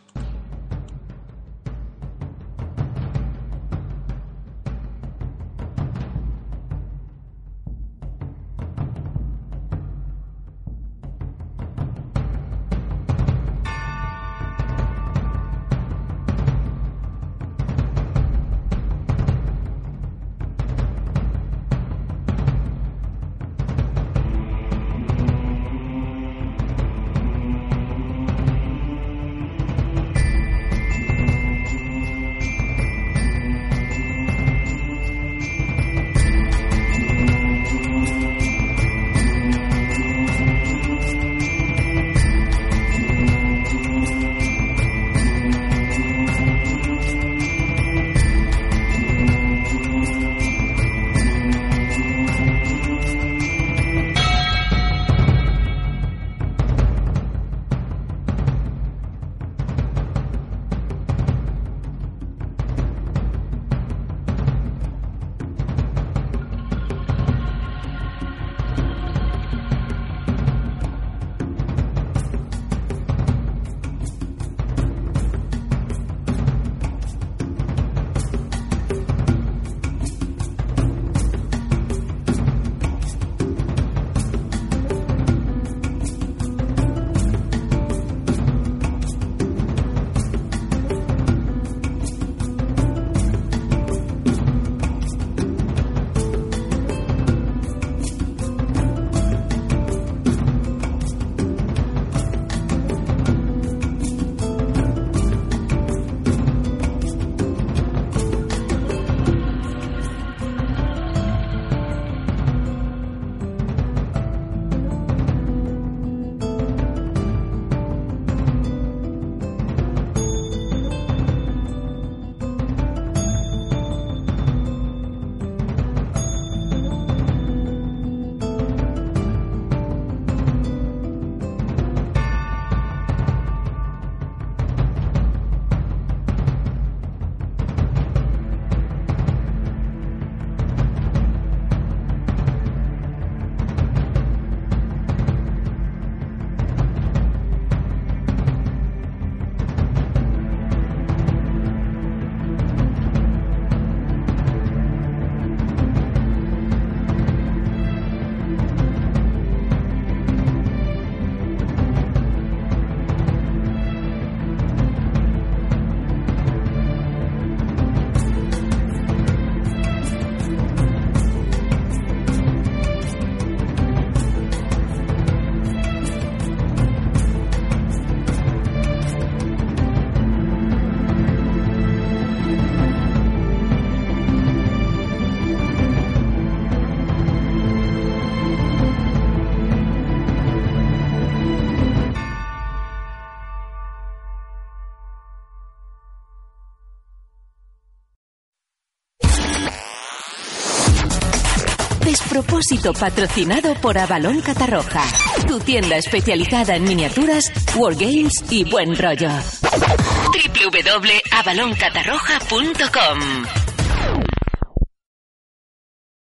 Patrocinado por Avalón Catarroja, tu tienda especializada en miniaturas, wargames y buen rollo. www.avaloncatarroja.com